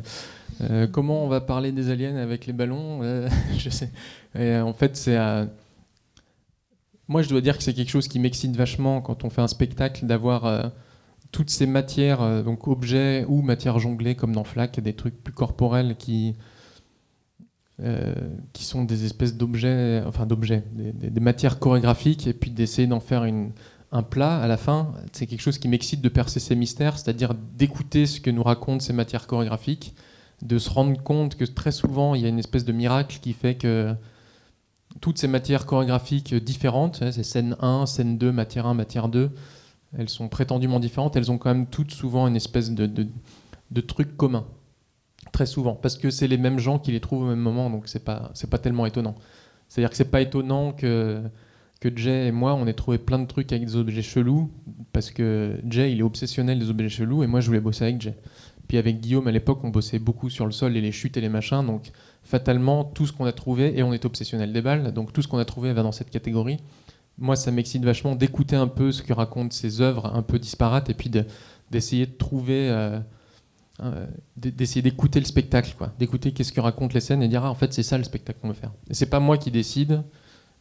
euh, comment on va parler des aliens avec les ballons Euh, Je sais. En fait, c'est. euh, moi, je dois dire que c'est quelque chose qui m'excite vachement quand on fait un spectacle d'avoir toutes ces matières, donc objets ou matières jonglées, comme dans Flac, des trucs plus corporels qui. qui sont des espèces d'objets, enfin d'objets, des matières chorégraphiques, et puis d'essayer d'en faire une, un plat à la fin, c'est quelque chose qui m'excite de percer ces mystères, c'est-à-dire d'écouter ce que nous racontent ces matières chorégraphiques, de se rendre compte que très souvent il y a une espèce de miracle qui fait que toutes ces matières chorégraphiques différentes, hein, c'est scène 1, scène 2, matière 1, matière 2, elles sont prétendument différentes, elles ont quand même toutes souvent une espèce de, truc commun. Très souvent, parce que c'est les mêmes gens qui les trouvent au même moment, donc c'est pas, pas tellement étonnant. C'est-à-dire que c'est pas étonnant que que Jay et moi, on ait trouvé plein de trucs avec des objets chelous, parce que Jay, il est obsessionnel des objets chelous, et moi, je voulais bosser avec Jay. Puis avec Guillaume, à l'époque, on bossait beaucoup sur le sol et les chutes et les machins, donc fatalement, tout ce qu'on a trouvé, et on est obsessionnel des balles, donc tout ce qu'on a trouvé va dans cette catégorie. Moi, ça m'excite vachement d'écouter un peu ce que racontent ces œuvres un peu disparates, et puis de- d'essayer de, trouver... euh, d'essayer d'écouter le spectacle, quoi, d'écouter qu'est-ce que racontent les scènes et dire ah, en fait c'est ça le spectacle qu'on veut faire. Et c'est pas moi qui décide,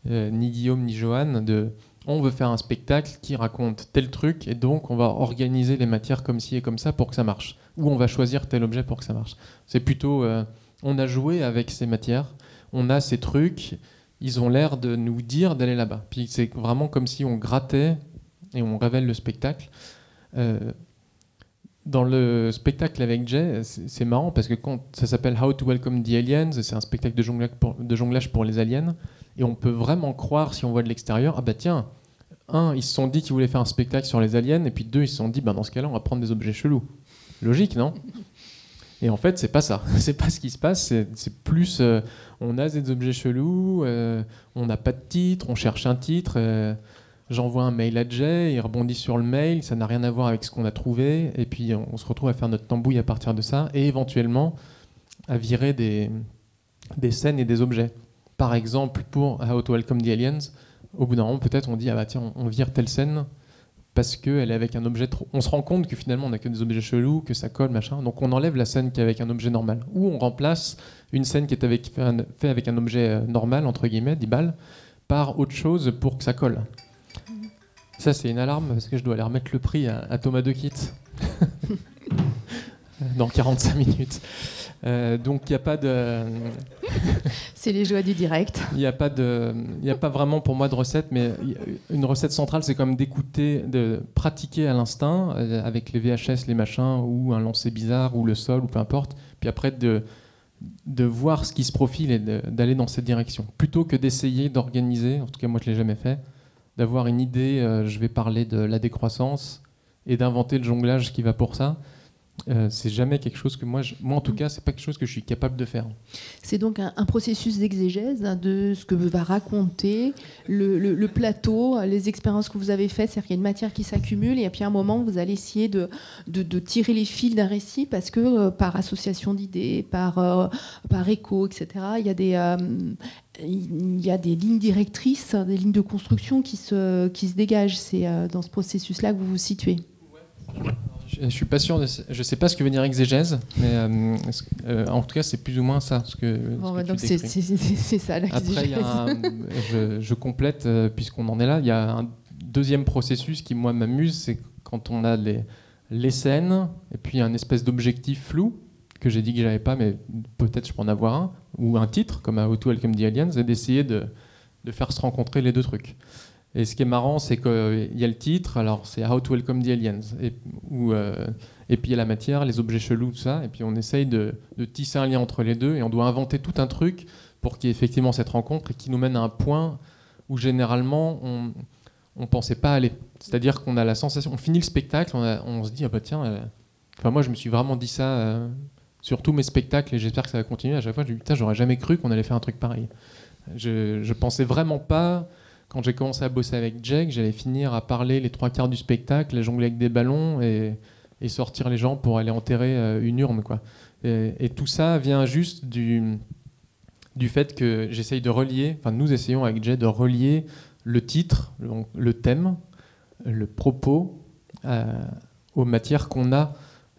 euh, ni Guillaume ni Johan, de on veut faire un spectacle qui raconte tel truc et donc on va organiser les matières comme ci et comme ça pour que ça marche. Ou on va choisir tel objet pour que ça marche. C'est plutôt euh, on a joué avec ces matières, on a ces trucs, ils ont l'air de nous dire d'aller là-bas. Puis c'est vraiment comme si on grattait et on révèle le spectacle. Euh, dans le spectacle avec Jay, c'est marrant parce que quand ça s'appelle How to Welcome the Aliens, c'est un spectacle de pour, de jonglage pour les aliens, et on peut vraiment croire si on voit de l'extérieur, ah bah tiens, un, ils se sont dit qu'ils voulaient faire un spectacle sur les aliens, et puis deux, ils se sont dit, bah dans ce cas-là, on va prendre des objets chelous. Logique, non? Et en fait, c'est pas ça. C'est pas ce qui se passe. C'est plus, euh, on a des objets chelous, euh, on n'a pas de titre, on cherche un titre. euh, J'envoie un mail à Jay, il rebondit sur le mail, ça n'a rien à voir avec ce qu'on a trouvé, et puis on, on se retrouve à faire notre tambouille à partir de ça, et éventuellement à virer des, des scènes et des objets. Par exemple, pour How to Welcome the Aliens, au bout d'un moment, peut-être on dit ah bah tiens, on, vire telle scène parce qu'elle est avec un objet trop. On se rend compte que finalement on n'a que des objets chelous, que ça colle, machin. Donc on enlève la scène qui est avec un objet normal. Ou on remplace une scène qui est avec, avec un objet euh, normal, entre guillemets, 10 balles, par autre chose pour que ça colle. Ça, c'est une alarme parce que je dois aller remettre le prix à, à Thomas Dequitt dans 45 minutes. Euh, donc il n'y a pas de. C'est les joies du direct. Il n'y a pas de, a pas vraiment pour moi de recette, mais une recette centrale, c'est quand même d'écouter, de pratiquer à l'instinct euh, avec les VHS, les machins, ou un lancer bizarre, ou le sol, ou peu importe. Puis après de, de voir ce qui se profile et d'aller dans cette direction, plutôt que d'essayer d'organiser. En tout cas, moi, je l'ai jamais fait. D'avoir une idée, euh, je vais parler de la décroissance et d'inventer le jonglage qui va pour ça. Euh, c'est jamais quelque chose que moi, je- moi en tout cas, c'est pas quelque chose que je suis capable de faire. C'est donc un, un processus d'exégèse hein, de ce que va raconter le, le- le plateau, les expériences que vous avez faites. C'est-à-dire qu'il y a une matière qui s'accumule et puis à un moment, vous allez essayer de, de- de tirer les fils d'un récit parce que euh, par association d'idées, par, euh, par écho, etc., il y a des, euh, il y a des lignes directrices, des lignes de construction qui se, qui se dégagent. C'est dans ce processus-là que vous vous situez. Je, je suis pas sûr, de, je sais pas ce que veut dire exégèse, mais euh, euh, en tout cas, c'est plus ou moins ça. Ce que, ce Bon, que bah, tu donc c'est ça Après, y l'exégèse. a un- je, je complète, euh, puisqu'on en est là, il y a un deuxième processus qui, moi, m'amuse, c'est quand on a les, les scènes, et puis un espèce d'objectif flou, que j'ai dit que j'avais pas, mais peut-être je peux en avoir un, ou un titre, comme à How to Welcome the Aliens, et d'essayer de, de faire se rencontrer les deux trucs. Et ce qui est marrant, c'est qu'il y a le titre, alors c'est How to Welcome the Aliens, et, euh, puis il y a la matière, les objets chelous, tout ça, et puis on essaye de, tisser un lien entre les deux, et on doit inventer tout un truc pour qu'il y ait effectivement cette rencontre et qui nous mène à un point où généralement on on pensait pas aller. C'est-à-dire qu'on a la sensation, on finit le spectacle, on se dit ah bah tiens, euh, enfin moi je me suis vraiment dit ça euh, sur tous mes spectacles et j'espère que ça va continuer. À chaque fois je me dis putain j'aurais jamais cru qu'on allait faire un truc pareil. Je, je pensais vraiment pas quand j'ai commencé à bosser avec Jake, j'allais finir à parler les trois quarts du spectacle, à jongler avec des ballons et, sortir les gens pour aller enterrer euh, une urne quoi. Et, tout ça vient juste du du fait que j'essaye de relier, enfin nous essayons avec Jay de relier le titre, le thème, le propos euh, aux matières qu'on a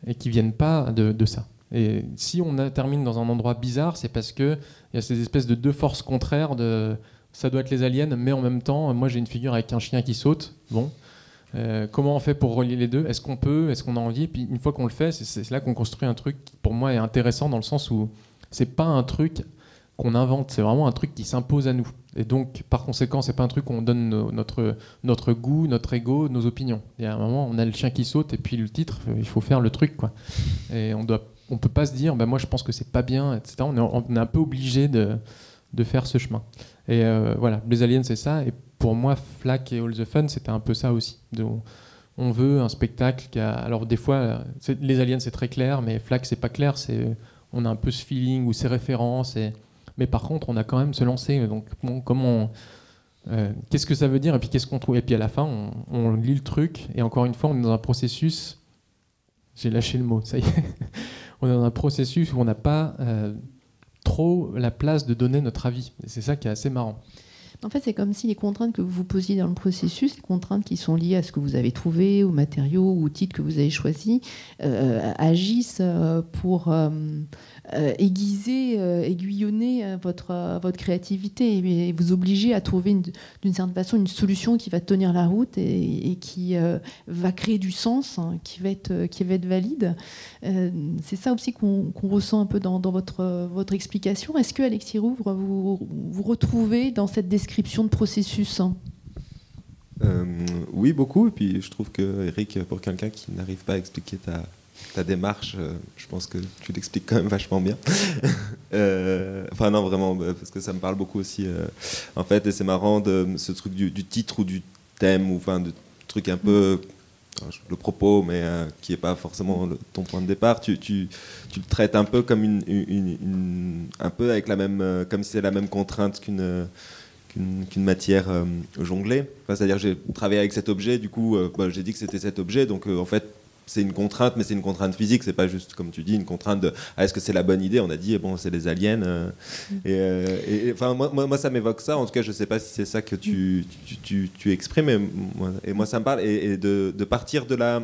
et qui viennent pas de, ça. Et si on termine dans un endroit bizarre, c'est parce que il y a ces espèces de deux forces contraires de ça doit être les aliens, mais en même temps, moi j'ai une figure avec un chien qui saute. Bon, Euh, comment on fait pour relier les deux? Est-ce qu'on peut? Est-ce qu'on a envie? Et puis une fois qu'on le fait, c'est- là qu'on construit un truc qui pour moi est intéressant dans le sens où c'est pas un truc qu'on invente, c'est vraiment un truc qui s'impose à nous. Et donc, par conséquent, c'est pas un truc qu'on donne no- notre, notre goût, notre ego, nos opinions. Il y a un moment, on a le chien qui saute et puis le titre, euh, il faut faire le truc, quoi. Et on doit, on peut pas se dire, bah moi je pense que c'est pas bien, etc. On est, on est un peu obligé de, de faire ce chemin. Et euh, voilà, les aliens, c'est ça. Et pour moi, Flack et All the Fun, c'était un peu ça aussi. De- on, veut un spectacle qui a. Alors, des fois, les aliens, c'est très clair, mais Flack, c'est pas clair. C'est, on a un peu ce feeling ou ces références. Et, mais par contre, on a quand même se lancer. Donc, comment. euh, qu'est-ce que ça veut dire? Et puis, qu'est-ce qu'on trouve? Et puis, à la fin, on, on lit le truc. Et encore une fois, on est dans un processus. J'ai lâché le mot, ça y est. on est dans un processus où on n'a pas euh, trop la place de donner notre avis. C'est ça qui est assez marrant. En fait, c'est comme si les contraintes que vous vous posiez dans le processus, les contraintes qui sont liées à ce que vous avez trouvé, aux matériaux aux titres que vous avez choisis, euh, agissent euh, pour euh, euh, aiguiser, euh, aiguillonner euh, votre, votre créativité et, vous obliger à trouver une- d'une certaine façon une solution qui va tenir la route et, qui va créer du sens, hein, qui, va être, qui va être valide. C'est ça aussi qu'on ressent un peu dans, dans votre, votre explication. Est-ce que, Alexis Rouvre, vous vous retrouvez dans cette description de processus hein? Oui, beaucoup. Et puis je trouve que Eric, pour quelqu'un qui n'arrive pas à expliquer ta, ta démarche, euh, je pense que tu l'expliques quand même vachement bien. Euh, enfin non, vraiment, bah, parce que ça me parle beaucoup aussi. euh, en fait, et c'est marrant de ce truc du, titre ou du thème ou enfin de truc un peu le propos, mais euh, qui n'est pas forcément ton point de départ. Tu, le traites un peu comme une, un peu avec la même, euh, comme si c'est la même contrainte qu'une euh, qu'une matière euh, jonglée. C'est-à-dire j'ai travaillé avec cet objet, du coup euh, bah, j'ai dit que c'était cet objet, donc euh, en fait c'est une contrainte, mais c'est une contrainte physique, c'est pas juste comme tu dis une contrainte de ah, est-ce que c'est la bonne idée? On a dit bon c'est les aliens. euh, et, euh, et- enfin moi, moi, ça m'évoque ça. En tout cas je sais pas si c'est ça que tu, tu, tu- exprimes, moi, et moi ça me parle et, de, de partir de la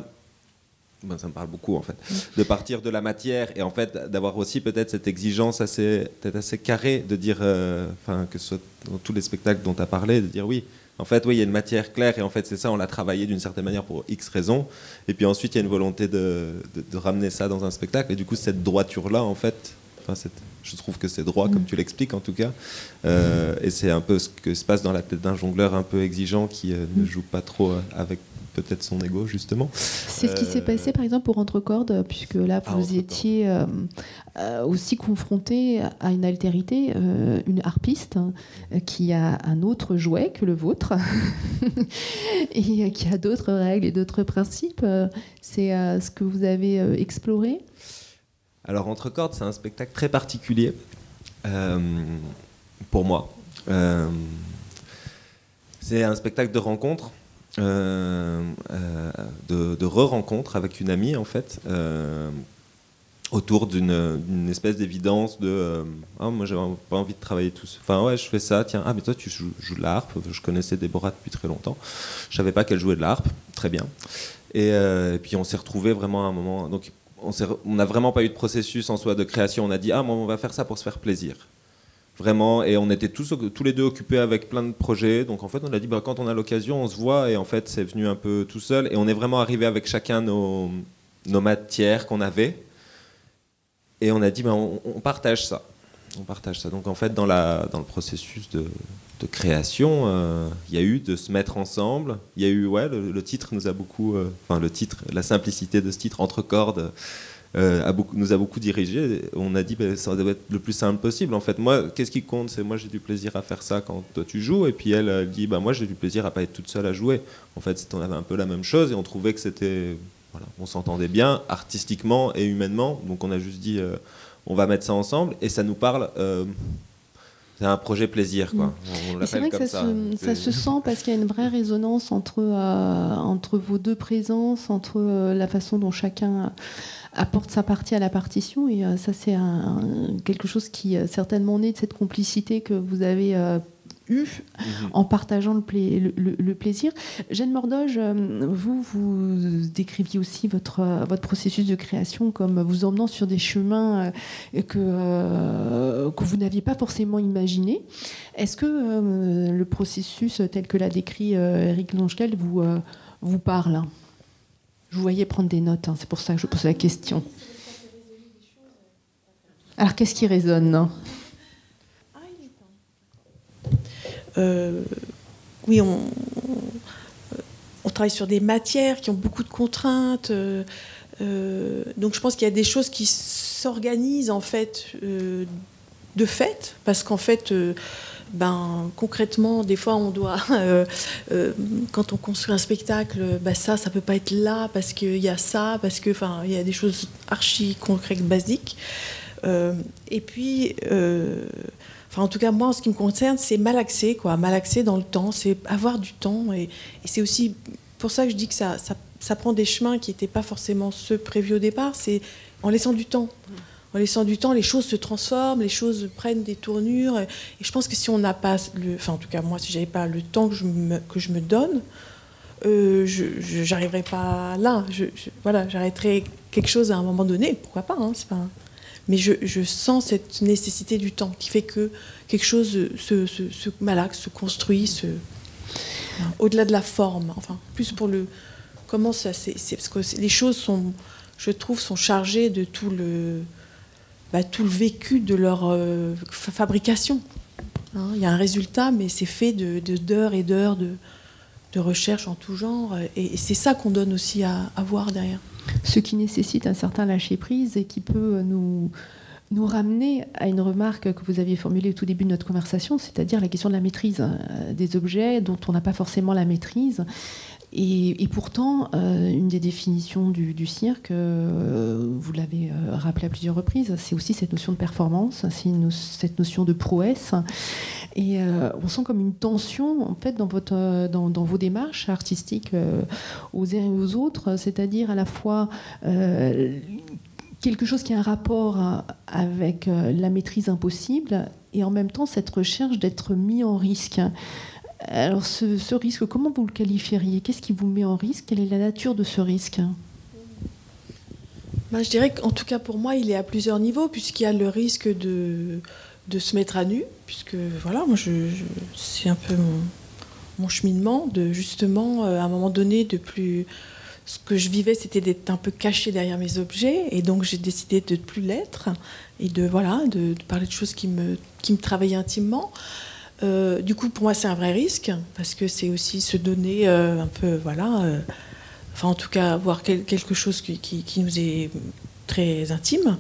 ben, ça me parle beaucoup en fait, de partir de la matière et en fait d'avoir aussi peut-être cette exigence assez, peut-être assez carrée de dire, euh, que ce soit dans tous les spectacles dont tu as parlé, de dire oui, en fait oui il y a une matière claire et en fait c'est ça, on l'a travaillé d'une certaine manière pour X raisons. Et puis ensuite il y a une volonté de, de- de ramener ça dans un spectacle. Et du coup cette droiture là en fait, enfin je trouve que c'est droit comme tu l'expliques en tout cas Euh, et c'est un peu ce que se passe dans la tête d'un jongleur un peu exigeant qui euh, ne joue pas trop euh, avec peut-être son ego justement. C'est ce qui s'est passé par exemple pour Entrecorde, puisque là Ah, vous étiez euh, euh, aussi confronté à une altérité, une harpiste hein, euh, qui a un autre jouet que le vôtre et qui a d'autres règles et d'autres principes. C'est ce que vous avez exploré? Alors, Entre cordes, c'est un spectacle très particulier euh, pour moi. Euh, c'est un spectacle de rencontre, euh, de, re-rencontre avec une amie, en fait. Autour d'une espèce d'évidence de euh, ah moi j'avais pas envie de travailler tout seul. Enfin ouais je fais ça tiens ah mais toi tu joues, de la je connaissais Déborah depuis très longtemps je savais pas qu'elle jouait de la harpe très bien et, et puis on s'est retrouvés vraiment à un moment donc on n'a vraiment pas eu de processus en soi de création. On a dit ah moi on va faire ça pour se faire plaisir. Vraiment et on était tous tous les deux occupés avec plein de projets. Donc en fait on a dit bah, quand on a l'occasion on se voit. Et en fait c'est venu un peu tout seul. Et on est vraiment arrivé avec chacun nos nos matières qu'on avait. Et on a dit, on, on partage ça. On partage ça. Donc en fait, dans, le processus de, création, euh, il y a eu de se mettre ensemble. Il y a eu, ouais, le, titre nous a beaucoup, euh, enfin le titre, la simplicité de ce titre entre cordes. euh, beaucoup, nous a beaucoup dirigé. On a dit, ben, ça doit être le plus simple possible. En fait, moi, qu'est-ce qui compte? C'est moi, j'ai du plaisir à faire ça quand toi tu joues. Et puis elle, elle dit, ben, moi, j'ai du plaisir à pas être toute seule à jouer. En fait, on avait un peu la même chose et on trouvait que c'était voilà, on s'entendait bien artistiquement et humainement. Donc on a juste dit, on va mettre ça ensemble et ça nous parle. euh, c'est un projet plaisir, quoi. On, on Mais c'est vrai que comme ça, ça. se, ça C'est- se sent parce qu'il y a une vraie résonance entre, euh, entre vos deux présences, entre euh, la façon dont chacun apporte sa partie à la partition. Et euh, ça, c'est quelque chose qui euh, certainement naît de cette complicité que vous avez eue Mhm. en partageant le, pla- le- le- le plaisir. Jeanne Mordoge, euh, vous, vous décriviez aussi votre, euh, votre processus de création comme vous emmenant sur des chemins euh, que, euh, que vous n'aviez pas forcément imaginés. Est-ce que euh, le processus tel que l'a décrit euh, Eric Longetel vous, vous parle? Je vous voyais prendre des notes, hein, c'est pour ça que je pose la question. Alors, qu'est-ce qui résonne Euh, oui, on, travaille sur des matières qui ont beaucoup de contraintes. euh, euh, donc je pense qu'il y a des choses qui s'organisent en fait euh, de fait, parce qu'en fait, euh, ben, concrètement, des fois on doit, euh, euh, quand on construit un spectacle, ben, ça, ça peut pas être là parce qu'il y a ça, parce que, il y a des choses archi concrètes, basiques. Euh, et puis, euh, en tout cas, moi, en ce qui me concerne, c'est malaxer, quoi, malaxer dans le temps, c'est avoir du temps, et, c'est aussi pour ça que je dis que ça, ça, ça prend des chemins qui n'étaient pas forcément ceux prévus au départ. C'est en laissant du temps. En laissant du temps, les choses se transforment, les choses prennent des tournures. Et, je pense que si on n'a pas, le, enfin en tout cas moi, si j'avais pas le temps que je me, que je me donne, euh, je n'arriverais pas là. Voilà, j'arrêterais quelque chose à un moment donné. Pourquoi pas, hein, c'est pas. Mais je, sens cette nécessité du temps qui fait que quelque chose se, malaxe, se construit, se, au-delà de la forme, enfin, plus pour le comment ça c'est parce que les choses sont je trouve sont chargées de tout le bah, tout le vécu de leur euh, fa- fabrication. Hein, Il y a un résultat, mais c'est fait de d'heures et d'heures de, de recherche en tout genre, et, c'est ça qu'on donne aussi à voir derrière. Ce qui nécessite un certain lâcher-prise et qui peut nous, ramener à une remarque que vous aviez formulée au tout début de notre conversation, c'est-à-dire la question de la maîtrise euh, des objets dont on n'a pas forcément la maîtrise. Et, pourtant, euh, une des définitions du, cirque, euh, vous l'avez euh, rappelé à plusieurs reprises, c'est aussi cette notion de performance, c'est cette notion de prouesse. Et on sent comme une tension en fait dans, vos démarches artistiques aux uns et aux autres, c'est-à-dire à la fois quelque chose qui a un rapport avec la maîtrise impossible et en même temps cette recherche d'être mis en risque. Alors ce, risque, comment vous le qualifieriez? Qu'est-ce qui vous met en risque? Quelle est la nature de ce risque? Ben, je dirais qu'en tout cas pour moi, il est à plusieurs niveaux, puisqu'il y a le risque de, de se mettre à nu, puisque voilà, moi, je, c'est un peu mon, cheminement, de justement, euh, à un moment donné, de plus. Ce que je vivais, c'était d'être un peu caché derrière mes objets, et donc j'ai décidé de ne plus l'être, et de, voilà, de, de parler de choses qui me, qui me travaillaient intimement. Euh, du coup, pour moi, c'est un vrai risque, parce que c'est aussi se donner euh, un peu, voilà. euh, enfin en tout cas avoir quel- quelque chose qui, nous est très intime.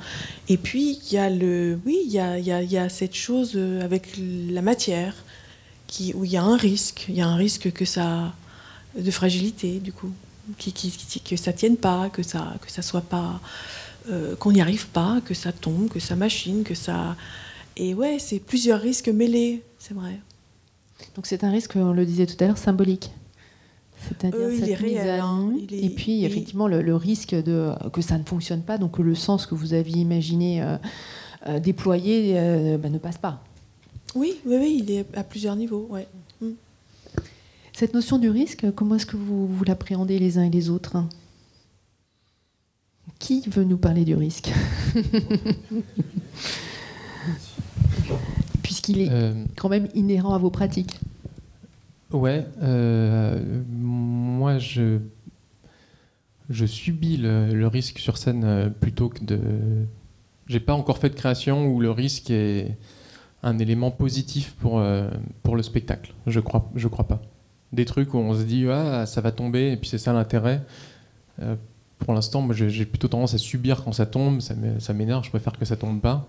Et puis il y a le, oui, il y a, y a- y a cette chose avec la matière qui, où il y a un risque, il y a un risque que ça, de fragilité du coup, qui, que ça tienne pas, que ça, que ça soit pas, qu'on n'y arrive pas, que ça tombe, que ça machine, que ça, et ouais, c'est plusieurs risques mêlés, c'est vrai. Donc c'est un risque, on le disait tout à l'heure, symbolique. C'est-à-dire Euh, cette mise réel, à hein. est- et puis effectivement le, le risque de, que ça ne fonctionne pas, donc que le sens que vous aviez imaginé euh, euh, déployer euh, bah, ne passe pas. Oui, oui, oui, il est à plusieurs niveaux. Ouais. Cette notion du risque, comment est-ce que vous, vous l'appréhendez les uns et les autres? Qui veut nous parler du risque? Puisqu'il est Euh, quand même inhérent à vos pratiques. Ouais, euh, moi je, je subis le, le risque sur scène euh, plutôt que de. J'ai pas encore fait de création où le risque est un élément positif pour, euh, pour le spectacle. Je crois, je crois pas. Des trucs où on se dit ah ça va tomber et puis c'est ça l'intérêt. Pour l'instant, moi j'ai plutôt tendance à subir quand ça tombe, ça m'énerve, je préfère que ça tombe pas.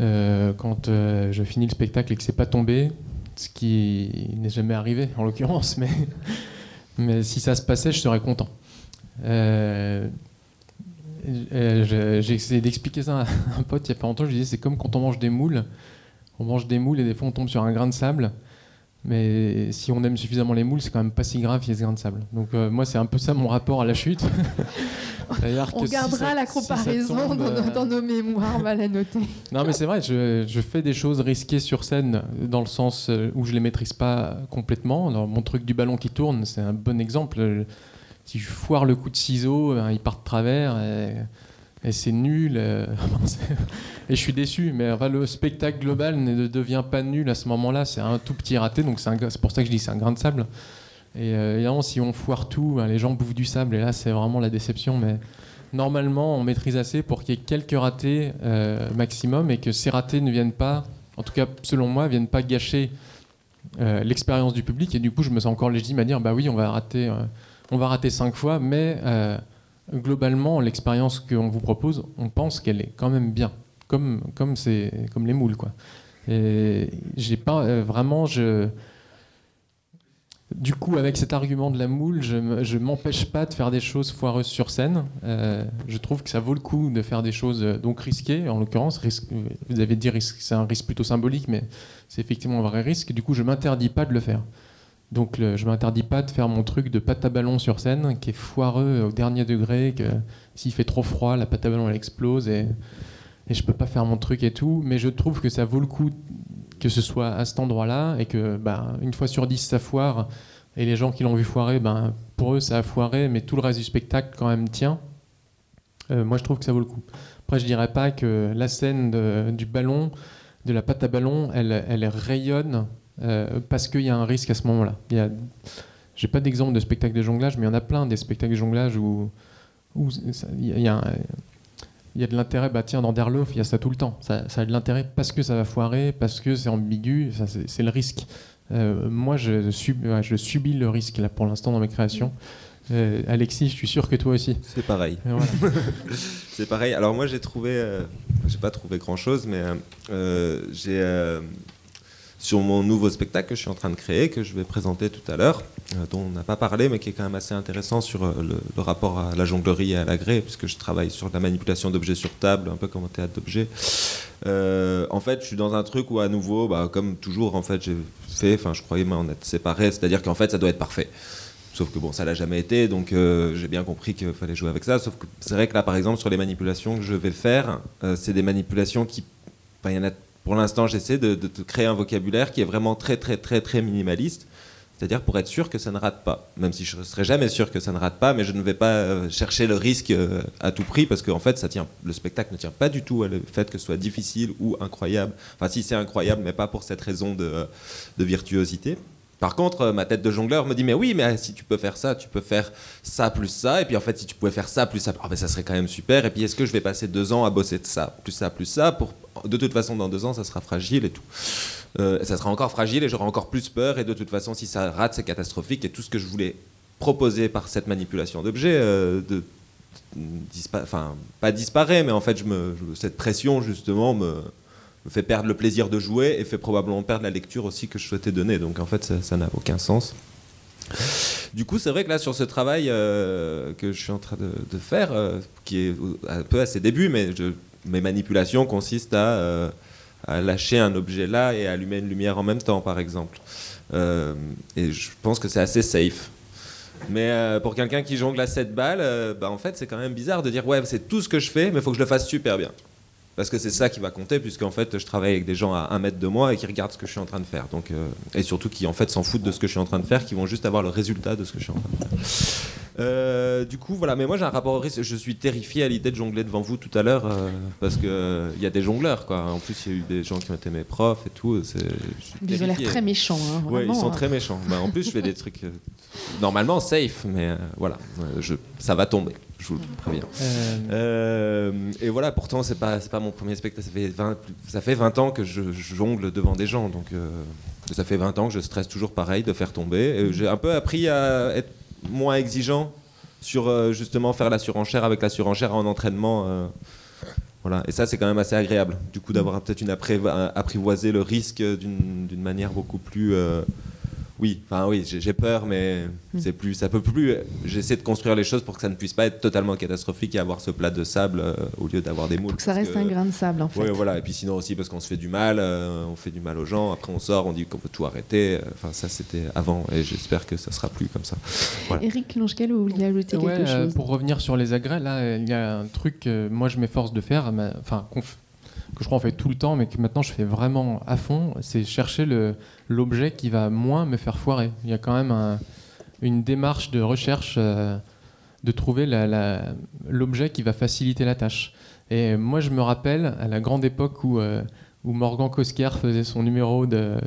Euh, quand euh, je finis le spectacle et que c'est pas tombé, ce qui n'est jamais arrivé en l'occurrence, mais, mais si ça se passait, je serais content. Euh, J'ai essayé d'expliquer ça à un pote il n'y a pas longtemps. Je lui disais c'est comme quand on mange des moules. On mange des moules et des fois on tombe sur un grain de sable. Mais si on aime suffisamment les moules, c'est quand même pas si grave qu'il y ait ce grain de sable. Donc euh, moi, c'est un peu ça mon rapport à la chute. On que si gardera ça- la si comparaison tombe, dans, nos- euh, dans nos mémoires, on va la noter. non, mais c'est vrai, je, je fais des choses risquées sur scène dans le sens euh, où je les maîtrise pas complètement. Alors, mon truc du ballon qui tourne, c'est un bon exemple. Si je foire le coup de ciseau, euh, il part de travers et, et c'est nul. euh, et je suis déçu. Mais le spectacle global ne devient pas nul à ce moment-là. C'est un tout petit raté, donc c'est pour ça que je dis c'est un grain de sable. Et euh, évidemment, si on foire tout, ben, les gens bouffent du sable et là, c'est vraiment la déception. Mais normalement, on maîtrise assez pour qu'il y ait quelques ratés euh, maximum et que ces ratés ne viennent pas, en tout cas selon moi, viennent pas gâcher l'expérience du public. Et du coup, je me sens encore légitime à dire, bah oui, on va rater, on va rater cinq fois, mais globalement, l'expérience qu'on vous propose, on pense qu'elle est quand même bien, comme comme comme les moules, quoi. Et j'ai pas euh, vraiment, je du coup, avec cet argument de la moule, je je m'empêche pas de faire des choses foireuses sur scène. Euh, je trouve que ça vaut le coup de faire des choses euh, donc risquées. En l'occurrence, vous avez dit risque, c'est un risque plutôt symbolique, mais c'est effectivement un vrai risque. Du coup, je m'interdis pas de le faire. Donc, je m'interdis pas de faire mon truc de pâte à ballon sur scène, qui est foireux au dernier degré. Que s'il fait trop froid, la pâte à ballon elle explose et, et je peux pas faire mon truc et tout. Mais je trouve que ça vaut le coup que ce soit à cet endroit-là et que bah, une fois sur dix ça foire et les gens qui l'ont vu foirer, ben, pour eux ça a foiré, mais tout le reste du spectacle quand même tient. Euh, moi je trouve que ça vaut le coup. Après je dirais pas que la scène du ballon, de la pâte à ballon, elle rayonne euh, parce qu'il y a un risque à ce moment-là. A, j'ai pas d'exemple de spectacle de jonglage, mais il y en a plein des spectacles de jonglage où, il y a- y y de l'intérêt, bah tiens, dans Derlof, il y a ça tout le temps. Ça, ça a de l'intérêt parce que ça va foirer, parce que c'est ambigu, c'est, le risque. Euh, moi, je, sub- ouais, je subis le risque là pour l'instant dans mes créations. Euh, Alexis, je suis sûr que toi aussi. C'est pareil. Voilà. C'est pareil. Alors moi j'ai trouvé, euh, j'ai pas trouvé grand chose, mais euh, j'ai sur mon nouveau spectacle que je suis en train de créer, que je vais présenter tout à l'heure, euh, dont on n'a pas parlé, mais qui est quand même assez intéressant sur euh, le, rapport à la jonglerie et à l'agré, puisque je travaille sur la manipulation d'objets sur table, un peu comme un théâtre d'objets. Euh, en fait, je suis dans un truc où à nouveau, bah, comme toujours, en fait, j'ai fait, enfin, je croyais m'en être séparé, c'est-à-dire qu'en fait, ça doit être parfait. Sauf que bon, ça l'a jamais été, donc j'ai bien compris qu'il fallait jouer avec ça. Sauf que c'est vrai que là, par exemple, sur les manipulations que je vais faire, c'est des manipulations qui, il y en a. Pour l'instant, j'essaie de, créer un vocabulaire qui est vraiment très, très, très, très minimaliste. C'est-à-dire pour être sûr que ça ne rate pas. Même si je ne serai jamais sûr que ça ne rate pas, mais je ne vais pas euh, chercher le risque euh, à tout prix parce qu'en fait, le spectacle ne tient pas du tout à le fait que ce soit difficile ou incroyable. Enfin, si c'est incroyable, mais pas pour cette raison de, de virtuosité. Par contre, euh, ma tête de jongleur me dit mais oui, mais euh, si tu peux faire ça, tu peux faire ça plus ça, et puis en fait, si tu pouvais faire ça plus ça, ah ben ça serait quand même super. Et puis est-ce que je vais passer deux ans à bosser de ça, plus ça, plus ça, pour de toute façon dans deux ans ça sera fragile et tout. Euh, ça sera encore fragile et j'aurai encore plus peur. Et de toute façon, si ça rate, c'est catastrophique. Et tout ce que je voulais proposer par cette manipulation d'objets, euh, de, enfin pas disparaît, mais en fait, cette pression justement me, fait perdre le plaisir de jouer et fait probablement perdre la lecture aussi que je souhaitais donner. Donc en fait, ça n'a aucun sens. Du coup, c'est vrai que là, sur ce travail euh, que je suis en train de, de faire, euh, qui est un peu à ses débuts, mais je- mes manipulations consistent à, euh, à lâcher un objet là et allumer une lumière en même temps, par exemple. Euh, et je pense que c'est assez safe. Mais euh, pour quelqu'un qui jongle à 7 balles, bah, en fait, c'est quand même bizarre de dire ouais, c'est tout ce que je fais, mais il faut que je le fasse super bien. Parce que c'est ça qui va compter, puisqu'en fait, je travaille avec des gens à un mètre de moi et qui regardent ce que je suis en train de faire. Donc, et surtout qui en fait s'en foutent de ce que je suis en train de faire, qui vont juste avoir le résultat de ce que je suis en train de faire. Euh, du coup, voilà. Mais moi, j'ai un rapport au risque. Je suis terrifié à l'idée de jongler devant vous tout à l'heure, euh, parce que il y a des jongleurs, quoi. En plus, il y a eu des gens qui ont été mes profs et tout. Ils ont l'air très méchants. hein, Ouais, ils vraiment, sont hein. très méchants. Bah, en plus, je fais des trucs euh, normalement safe, mais euh, voilà, Euh, je, ça va tomber. Je vous le préviens. Euh, Euh, et voilà, pourtant, c'est pas, pas mon premier spectacle. Ça fait 20, ça fait 20 ans que je, je jongle devant des gens. Donc, euh, ça fait 20 ans que je stresse toujours pareil de faire tomber. Et J'ai un peu appris à être moins exigeant sur euh, justement faire la surenchère avec la surenchère en entraînement. euh, voilà. Et ça, c'est quand même assez agréable. Du coup, d'avoir peut-être une apprivoisé le risque d'une d'une manière beaucoup plus. Euh, oui, enfin oui, j'ai peur, mais c'est plus, ça peut plus. J'essaie de construire les choses pour que ça ne puisse pas être totalement catastrophique et avoir ce plat de sable euh, au lieu d'avoir des moules. Faut que ça reste un grain de sable, en fait. Ouais, voilà. Et puis sinon aussi parce qu'on se fait du mal, euh, on fait du mal aux gens. Après, on sort, on dit qu'on peut tout arrêter. Enfin, ça, c'était avant, et j'espère que ça sera plus comme ça. Voilà. Eric Lonchkel, vous vouliez ajouter Ouais, quelque euh, chose? pour revenir sur les agrès, là, euh, il y a un truc que moi je m'efforce de faire, enfin que je crois on fait tout le temps, mais que maintenant je fais vraiment à fond, c'est chercher le- l'objet qui va moins me faire foirer. Il y a quand même un- une démarche de recherche euh, de trouver l'objet qui va faciliter la tâche. Et moi je me rappelle à la grande époque où, euh, Morgan Cosquer faisait son numéro de,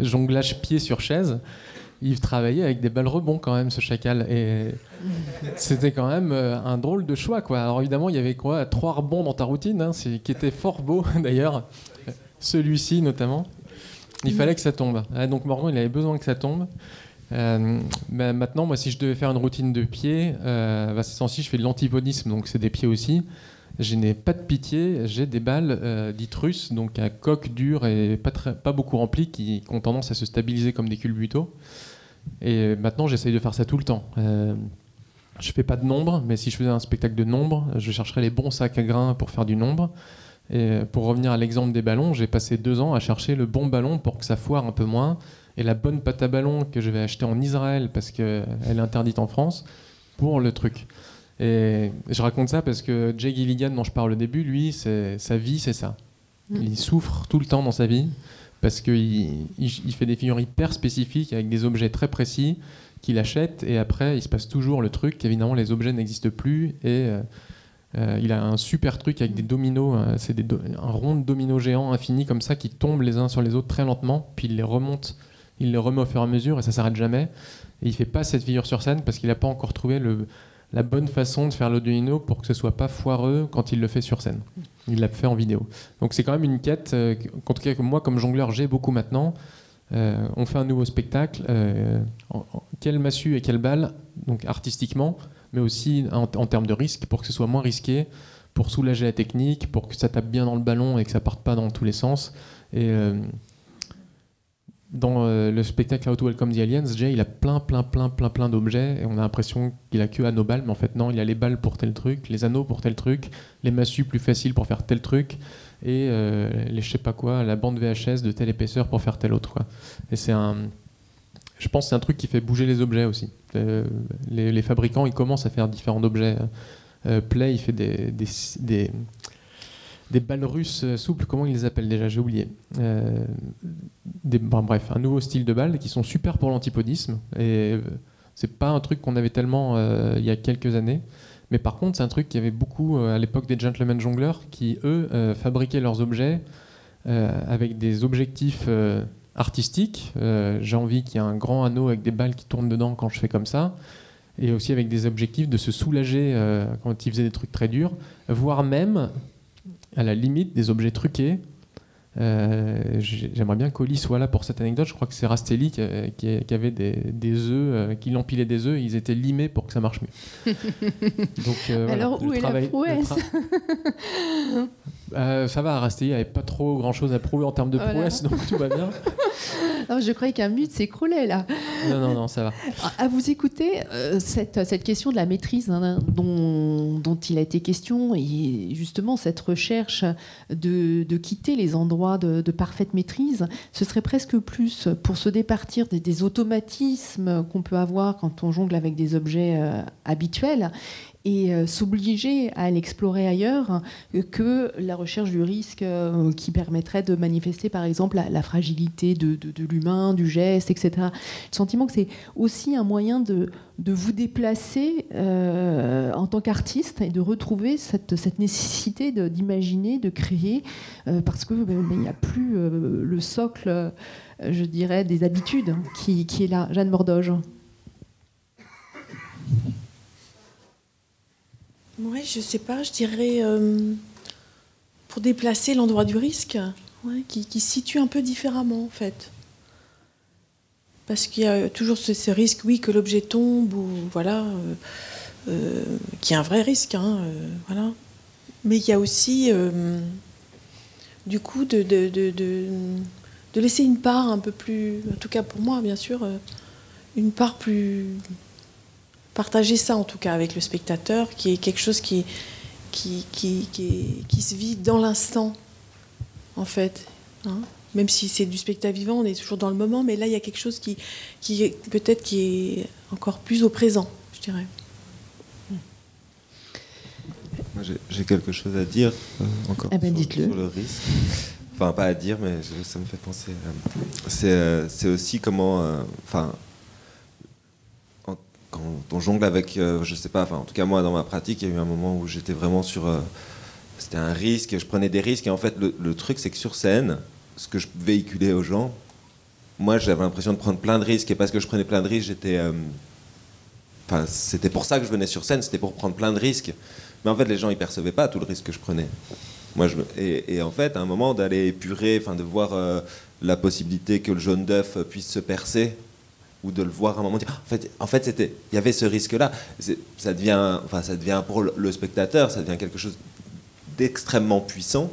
jonglage pied sur chaise. Il travaillait avec des balles rebonds quand même, ce chacal. Et c'était quand même euh, un drôle de choix, quoi. Alors évidemment, il y avait quoi? Trois rebonds dans ta routine, hein, qui était fort beau d'ailleurs. Celui-ci notamment. Il fallait que ça tombe. Ah, donc Morgan, il avait besoin que ça tombe. Euh, bah, maintenant, moi, si je devais faire une routine de pied, euh, bah, je fais de l'antipodisme, donc c'est des pieds aussi. Je n'ai pas de pitié, j'ai des balles euh, dites russes, donc à coque dure et pas, très- pas beaucoup remplies, qui, qui ont tendance à se stabiliser comme des culbutos. Et maintenant, j'essaye de faire ça tout le temps. Euh, je fais pas de nombre, mais si je faisais un spectacle de nombre, je chercherais les bons sacs à grains pour faire du nombre. Et pour revenir à l'exemple des ballons, j'ai passé deux ans à chercher le bon ballon pour que ça foire un peu moins, et la bonne pâte à ballon que je vais acheter en Israël parce qu'elle est interdite en France pour le truc. Et je raconte ça parce que Jay Gilligan, dont je parle au début, lui, sa vie, c'est ça. Il souffre tout le temps dans sa vie parce qu'il il, il fait des figures hyper spécifiques avec des objets très précis qu'il achète et après il se passe toujours le truc qu'évidemment les objets n'existent plus et euh, euh, il a un super truc avec des dominos, euh, c'est un rond de dominos géants infini comme ça qui tombent les uns sur les autres très lentement puis il les remonte, il les remet au fur et à mesure et ça s'arrête jamais et il fait pas cette figure sur scène parce qu'il n'a pas encore trouvé la bonne façon de faire le domino pour que ce soit pas foireux quand il le fait sur scène. Il l'a fait en vidéo. Donc c'est quand même une quête, euh, qu'en tout cas que moi comme jongleur j'ai beaucoup maintenant. Euh, on fait un nouveau spectacle. quelle massue et quelle balle, donc artistiquement, mais aussi en, termes de risque, pour que ce soit moins risqué, pour soulager la technique, pour que ça tape bien dans le ballon et que ça parte pas dans tous les sens. Et euh, dans euh, le spectacle How to Welcome the Aliens, Jay, il a plein, plein, plein, plein, plein d'objets et on a l'impression qu'il a que anneaux balles, mais en fait non, il a les balles pour tel truc, les anneaux pour tel truc, les massues plus faciles pour faire tel truc et euh, les je sais pas quoi, la bande VHS de telle épaisseur pour faire tel autre. Quoi. Et c'est un, je pense que c'est un truc qui fait bouger les objets aussi. Euh, les, fabricants, ils commencent à faire différents objets. Euh, Play, il fait des, des, balles russes souples, comment ils les appellent déjà J'ai oublié. Euh, bref, un nouveau style de balles qui sont super pour l'antipodisme. Et c'est pas un truc qu'on avait tellement il y a quelques années. Mais par contre, c'est un truc qui avait beaucoup à l'époque des gentlemen jongleurs qui, eux, fabriquaient leurs objets avec des objectifs artistiques. Euh, J'ai envie qu'il y ait un grand anneau avec des balles qui tournent dedans quand je fais comme ça. Et aussi avec des objectifs de se soulager euh, quand ils faisaient des trucs très durs, voire même, à la limite, des objets truqués. Euh, j'ai- J'aimerais bien qu'Oli soit là pour cette anecdote. Je crois que c'est Rastelli qui, qui- qui avait des, des œufs, euh, qui empilait des œufs, et ils étaient limés pour que ça marche mieux. Donc, euh, voilà, Alors, où est la travail- le prouesse Euh, ça va, Rastelli avait pas trop grand chose à prouver en termes de Voilà. prouesse, donc tout va bien. Non, je croyais qu'un mute s'écroulait là. Non, non, non, ça va. À vous écouter, euh, cette, cette question de la maîtrise hein, dont, dont il a été question, et justement cette recherche de, de quitter les endroits de, parfaite maîtrise, ce serait presque plus pour se départir des, des automatismes qu'on peut avoir quand on jongle avec des objets euh, habituels et euh, s'obliger à l'explorer ailleurs que la recherche du risque euh, qui permettrait de manifester par exemple la, fragilité de, l'humain, du geste, etc. Le sentiment que c'est aussi un moyen de, vous déplacer euh, en tant qu'artiste et de retrouver cette, nécessité d'imaginer, de, créer, parce que ben, il n'y a plus le socle, je dirais, des habitudes qui, est là. Jeanne Mordoge. Ouais, je sais pas, je dirais euh, pour déplacer l'endroit du risque, qui, se situe un peu différemment en fait. Parce qu'il y a toujours ce, risque, oui, que l'objet tombe ou voilà, euh, euh, qui est un vrai risque, hein, voilà. Mais il y a aussi, du coup, de, laisser une part un peu plus, en tout cas pour moi, bien sûr, une part plus partager ça en tout cas avec le spectateur, qui est quelque chose qui, qui, qui, qui, se vit dans l'instant, en fait. hein. Même si c'est du spectacle vivant, on est toujours dans le moment, mais là, il y a quelque chose qui, qui est peut-être qui est encore plus au présent, je dirais. Moi, j'ai- quelque chose à dire euh, encore Eh ben, sur, dites-le. sur le risque. Enfin, pas à dire, mais je- ça me fait penser. euh, c'est euh, c'est aussi comment. euh, Enfin. Quand on jongle avec. euh, je sais pas, enfin, en tout cas, moi, dans ma pratique, il y a eu un moment où j'étais vraiment sur. euh, C'était un risque, je prenais des risques, et en fait, le, truc, c'est que sur scène, ce que je véhiculais aux gens, moi, j'avais l'impression de prendre plein de risques, et parce que je prenais plein de risques, j'étais. euh, Enfin, c'était pour ça que je venais sur scène, c'était pour prendre plein de risques. Mais en fait, les gens, ils percevaient pas tout le risque que je prenais. Moi, et en fait, à un moment, d'aller épurer, enfin, de voir euh, la possibilité que le jaune d'œuf puisse se percer, ou de le voir à un moment dire, en fait, en fait, c'était, il y avait ce risque-là. C'est- Ça devient, enfin, ça devient pour le, spectateur, ça devient quelque chose d'extrêmement puissant.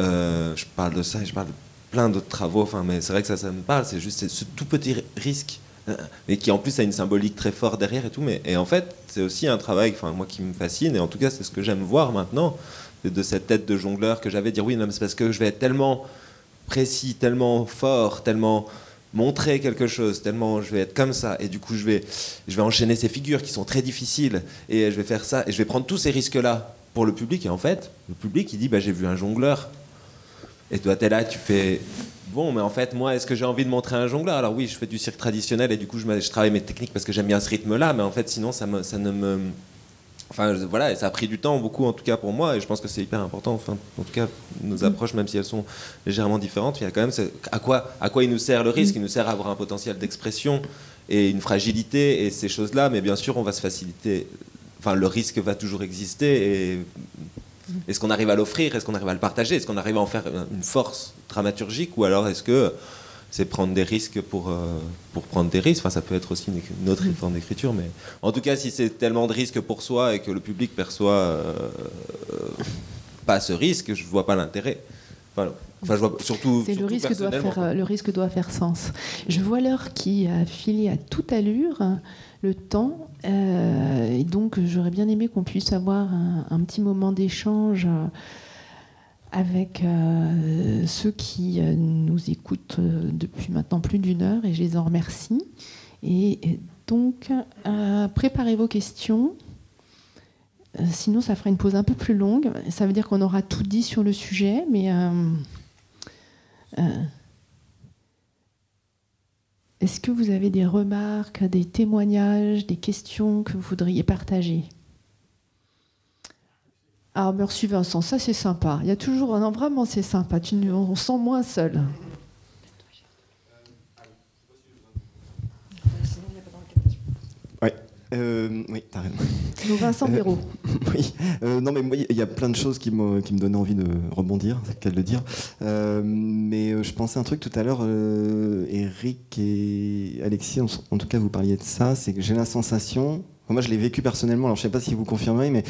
Euh, je parle de ça, et je parle de plein d'autres travaux, enfin, mais c'est vrai que ça, ça me parle. C'est juste ce tout petit ri- risque, euh, mais qui en plus a une symbolique très forte derrière et tout. Mais et en fait, c'est aussi un travail, enfin, moi qui me fascine, et en tout cas, c'est ce que j'aime voir maintenant, de, de cette tête de jongleur que j'avais, dire oui, non, mais c'est parce que je vais être tellement précis, tellement fort, tellement montrer quelque chose, tellement je vais être comme ça, et du coup je vais, je vais enchaîner ces figures qui sont très difficiles, et je vais faire ça, et je vais prendre tous ces risques-là pour le public, et en fait, le public il dit bah, j'ai vu un jongleur, et toi t'es là, tu fais bon, mais en fait moi est-ce que j'ai envie de montrer un jongleur? Alors oui, je fais du cirque traditionnel, et du coup je, travaille mes techniques parce que j'aime bien ce rythme-là, mais en fait sinon ça, me, ça ne me... Enfin voilà, et ça a pris du temps beaucoup en tout cas pour moi, et je pense que c'est hyper important, enfin en tout cas nos approches, même si elles sont légèrement différentes, il y a quand même ce- à quoi, à quoi il nous sert le risque. Il nous sert à avoir un potentiel d'expression et une fragilité et ces choses-là, mais bien sûr, on va se faciliter. Enfin, le risque va toujours exister et est-ce qu'on arrive à l'offrir? Est-ce qu'on arrive à le partager? Est-ce qu'on arrive à en faire une force dramaturgique? Ou alors est-ce que c'est prendre des risques pour, euh, pour prendre des risques Enfin, ça peut être aussi une, autre forme d'écriture, mais en tout cas, si c'est tellement de risques pour soi et que le public perçoit euh, pas ce risque, je vois pas l'intérêt. Enfin, enfin, je vois surtout. C'est le risque, doit faire, le risque doit faire sens. Je vois l'heure qui a filé à toute allure, le temps, euh, et donc j'aurais bien aimé qu'on puisse avoir un, un petit moment d'échange euh, avec euh, ceux qui euh, nous écoutent euh, depuis maintenant plus d'une heure, et je les en remercie. Et, donc, préparez vos questions. Sinon, ça fera une pause un peu plus longue. Ça veut dire qu'on aura tout dit sur le sujet, mais est-ce que vous avez des remarques, des témoignages, des questions que vous voudriez partager? Ah, merci Vincent, ça c'est sympa. Il y a toujours, non vraiment c'est sympa. Tu, on se sent moins seul. Euh, oui, t'as raison. Vincent Perrault. oui. Euh, non, mais moi, il y a plein de choses qui me, qui me donnaient envie de rebondir, c'est le cas de le dire. Euh, mais euh, je pensais à un truc tout à l'heure, euh, Eric et Alexis, en, en tout cas, vous parliez de ça, c'est que j'ai la sensation, moi je l'ai vécu personnellement, alors je sais pas si vous confirmez, mais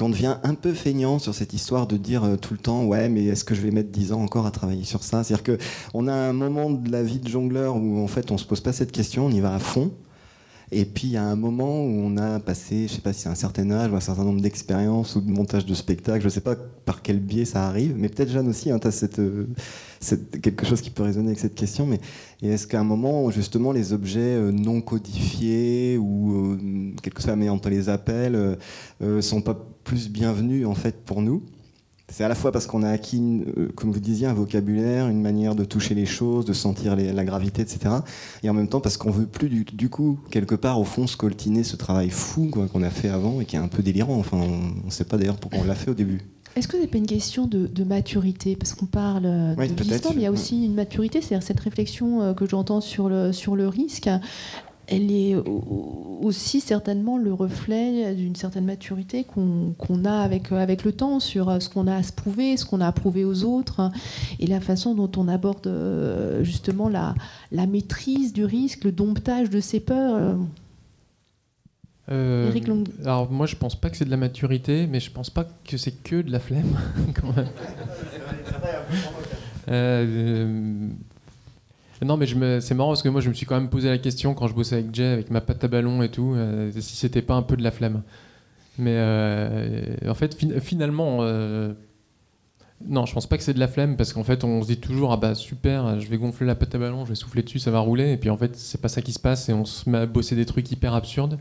qu'on devient un peu feignant sur cette histoire de dire euh, tout le temps ouais mais est-ce que je vais mettre 10 ans encore à travailler sur ça? C'est-à-dire que on a un moment de la vie de jongleur où en fait on se pose pas cette question, on y va à fond. Et puis il y a un moment où on a passé, je sais pas si c'est un certain âge ou un certain nombre d'expériences ou de montage de spectacle, je sais pas par quel biais ça arrive, mais peut-être Jeanne aussi, hein, tu as euh, quelque chose qui peut résonner avec cette question, mais est-ce qu'à un moment, justement, les objets euh, non codifiés ou euh, quelle que soit la manière dont on les appelle, euh, sont pas plus bienvenus en fait pour nous? C'est à la fois parce qu'on a acquis, euh, comme vous disiez, un vocabulaire, une manière de toucher les choses, de sentir les- la gravité, etc. Et en même temps parce qu'on veut plus du, du coup, quelque part, au fond, scoltiner ce travail fou quoi, qu'on a fait avant et qui est un peu délirant. Enfin, on ne sait pas d'ailleurs pourquoi on l'a fait au début. Est-ce que c'est pas une question de, de maturité? Parce qu'on parle euh, Oui, de vieillissement, mais il y a aussi une maturité, c'est-à-dire cette réflexion euh, que j'entends sur le, sur le risque. Elle est au- aussi certainement le reflet d'une certaine maturité qu'on a avec, avec le temps sur euh, ce qu'on a à se prouver, ce qu'on a à prouver aux autres, et la façon dont on aborde euh, justement la, la maîtrise du risque, le domptage de ses peurs. euh. Euh, Éric Long- Alors moi je pense pas que c'est de la maturité, mais je pense pas que c'est que de la flemme quand même. Euh, euh, non mais c'est marrant parce que moi je me suis quand même posé la question quand je bossais avec Jay, avec ma patte à ballon et tout, euh, si c'était pas un peu de la flemme. Mais euh, en fait fin- finalement, euh, non je pense pas que c'est de la flemme parce qu'en fait on se dit toujours ah bah super, je vais gonfler la patte à ballon, je vais souffler dessus, ça va rouler et puis en fait c'est pas ça qui se passe et on se met à bosser des trucs hyper absurdes.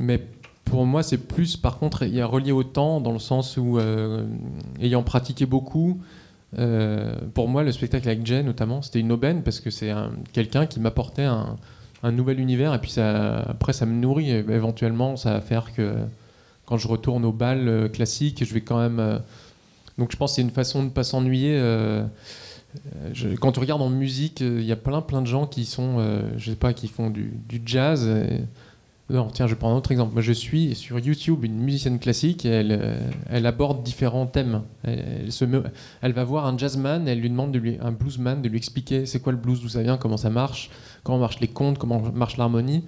Mais pour moi, c'est plus, par contre, il y a relié au temps, dans le sens où, euh, ayant pratiqué beaucoup, euh, pour moi, le spectacle avec Jay, notamment, c'était une aubaine, parce que c'est un- quelqu'un qui m'apportait un, nouvel univers, et puis après, ça me nourrit, éventuellement, ça va faire que quand je retourne au bal euh, classique, je vais quand même... euh, donc je pense que c'est une façon de ne pas s'ennuyer. quand tu regardes en musique, il y a plein plein de gens qui sont, je sais pas, qui font du, jazz. Non, tiens, je vais prendre un autre exemple. Moi, je suis sur YouTube une musicienne classique elle, euh, aborde différents thèmes. Elle, va voir un jazzman, elle lui demande de un bluesman de lui expliquer c'est quoi le blues, d'où ça vient, comment ça marche, comment marchent les comptes, comment marche l'harmonie.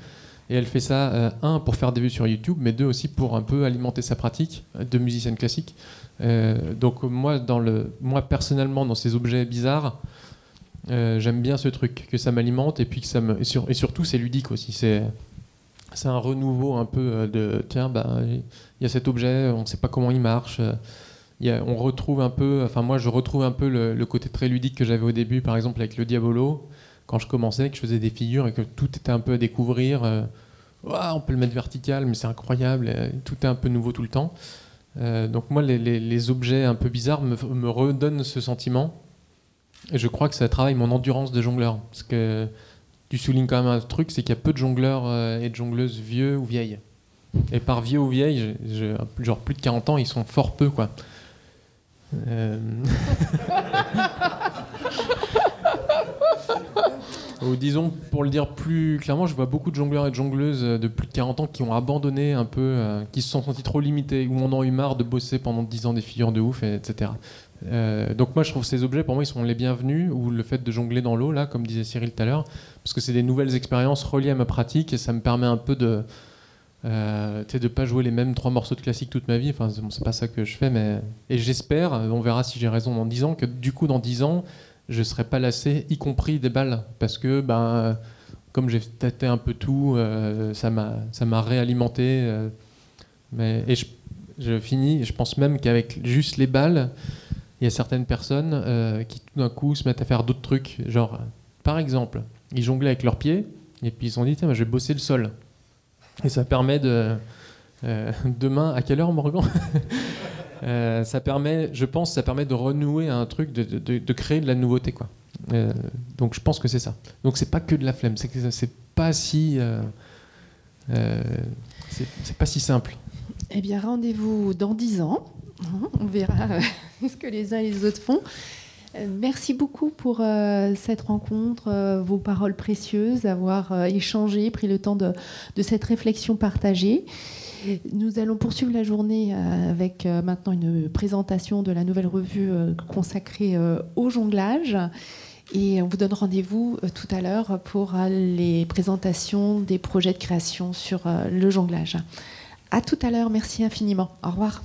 Et elle fait ça, euh, un, pour faire des vues sur YouTube, mais deux aussi pour un peu alimenter sa pratique de musicienne classique. Euh, donc moi, moi, personnellement, dans ces objets bizarres, j'aime bien ce truc, que ça m'alimente et puis que ça me... Et, sur- et surtout, c'est ludique aussi. C'est un renouveau un peu euh, de tiens bah il y a cet objet on ne sait pas comment il marche euh, on retrouve un peu enfin moi je retrouve un peu le, côté très ludique que j'avais au début par exemple avec le Diabolo quand je commençais que je faisais des figures et que tout était un peu à découvrir euh, on peut le mettre vertical mais c'est incroyable tout est un peu nouveau tout le temps. Donc moi les objets un peu bizarres me, me redonnent ce sentiment et je crois que ça travaille mon endurance de jongleur parce que tu soulignes quand même un truc, c'est qu'il y a peu de jongleurs euh, et de jongleuses vieux ou vieilles. Et par vieux ou vieilles, genre plus de 40 ans, ils sont fort peu, quoi. Euh, Ou disons, pour le dire plus clairement, je vois beaucoup de jongleurs et de jongleuses euh, de plus de 40 ans qui ont abandonné un peu, qui se sont sentis trop limités, ou en ont eu marre de bosser pendant 10 ans des figures de ouf, et- etc. Euh, donc moi je trouve ces objets pour moi ils sont les bienvenus ou le fait de jongler dans l'eau là comme disait Cyril tout à l'heure parce que c'est des nouvelles expériences reliées à ma pratique et ça me permet un peu de euh, de pas jouer les mêmes trois morceaux de classique toute ma vie. Enfin c'est pas ça que je fais mais et j'espère on verra si j'ai raison dans 10 ans que du coup dans 10 ans je serai pas lassé y compris des balles. Parce que ben comme j'ai tâté un peu tout euh, ça m'a ça m'a réalimenté euh, mais et je finis je pense même qu'avec juste les balles il y a certaines personnes euh, qui tout d'un coup se mettent à faire d'autres trucs. Genre, par exemple, ils jonglaient avec leurs pieds et puis ils se sont dit, je vais bosser le sol. Et ça permet de. euh, demain, à quelle heure, Morgan Euh, Ça permet, je pense, ça permet de renouer un truc, de, de- créer de la nouveauté, quoi. Euh, donc je pense que c'est ça. Donc c'est pas que de la flemme, c'est que c'est pas si. c'est pas si simple. Eh bien, rendez-vous dans 10 ans. On verra euh, ce que les uns et les autres font. Euh, Merci beaucoup pour euh, cette rencontre, vos paroles précieuses, avoir échangé, pris le temps de, de cette réflexion partagée. Nous allons poursuivre la journée avec maintenant une présentation de la nouvelle revue consacrée au jonglage. Et on vous donne rendez-vous tout à l'heure pour les présentations des projets de création sur le jonglage. À tout à l'heure. Merci infiniment. Au revoir.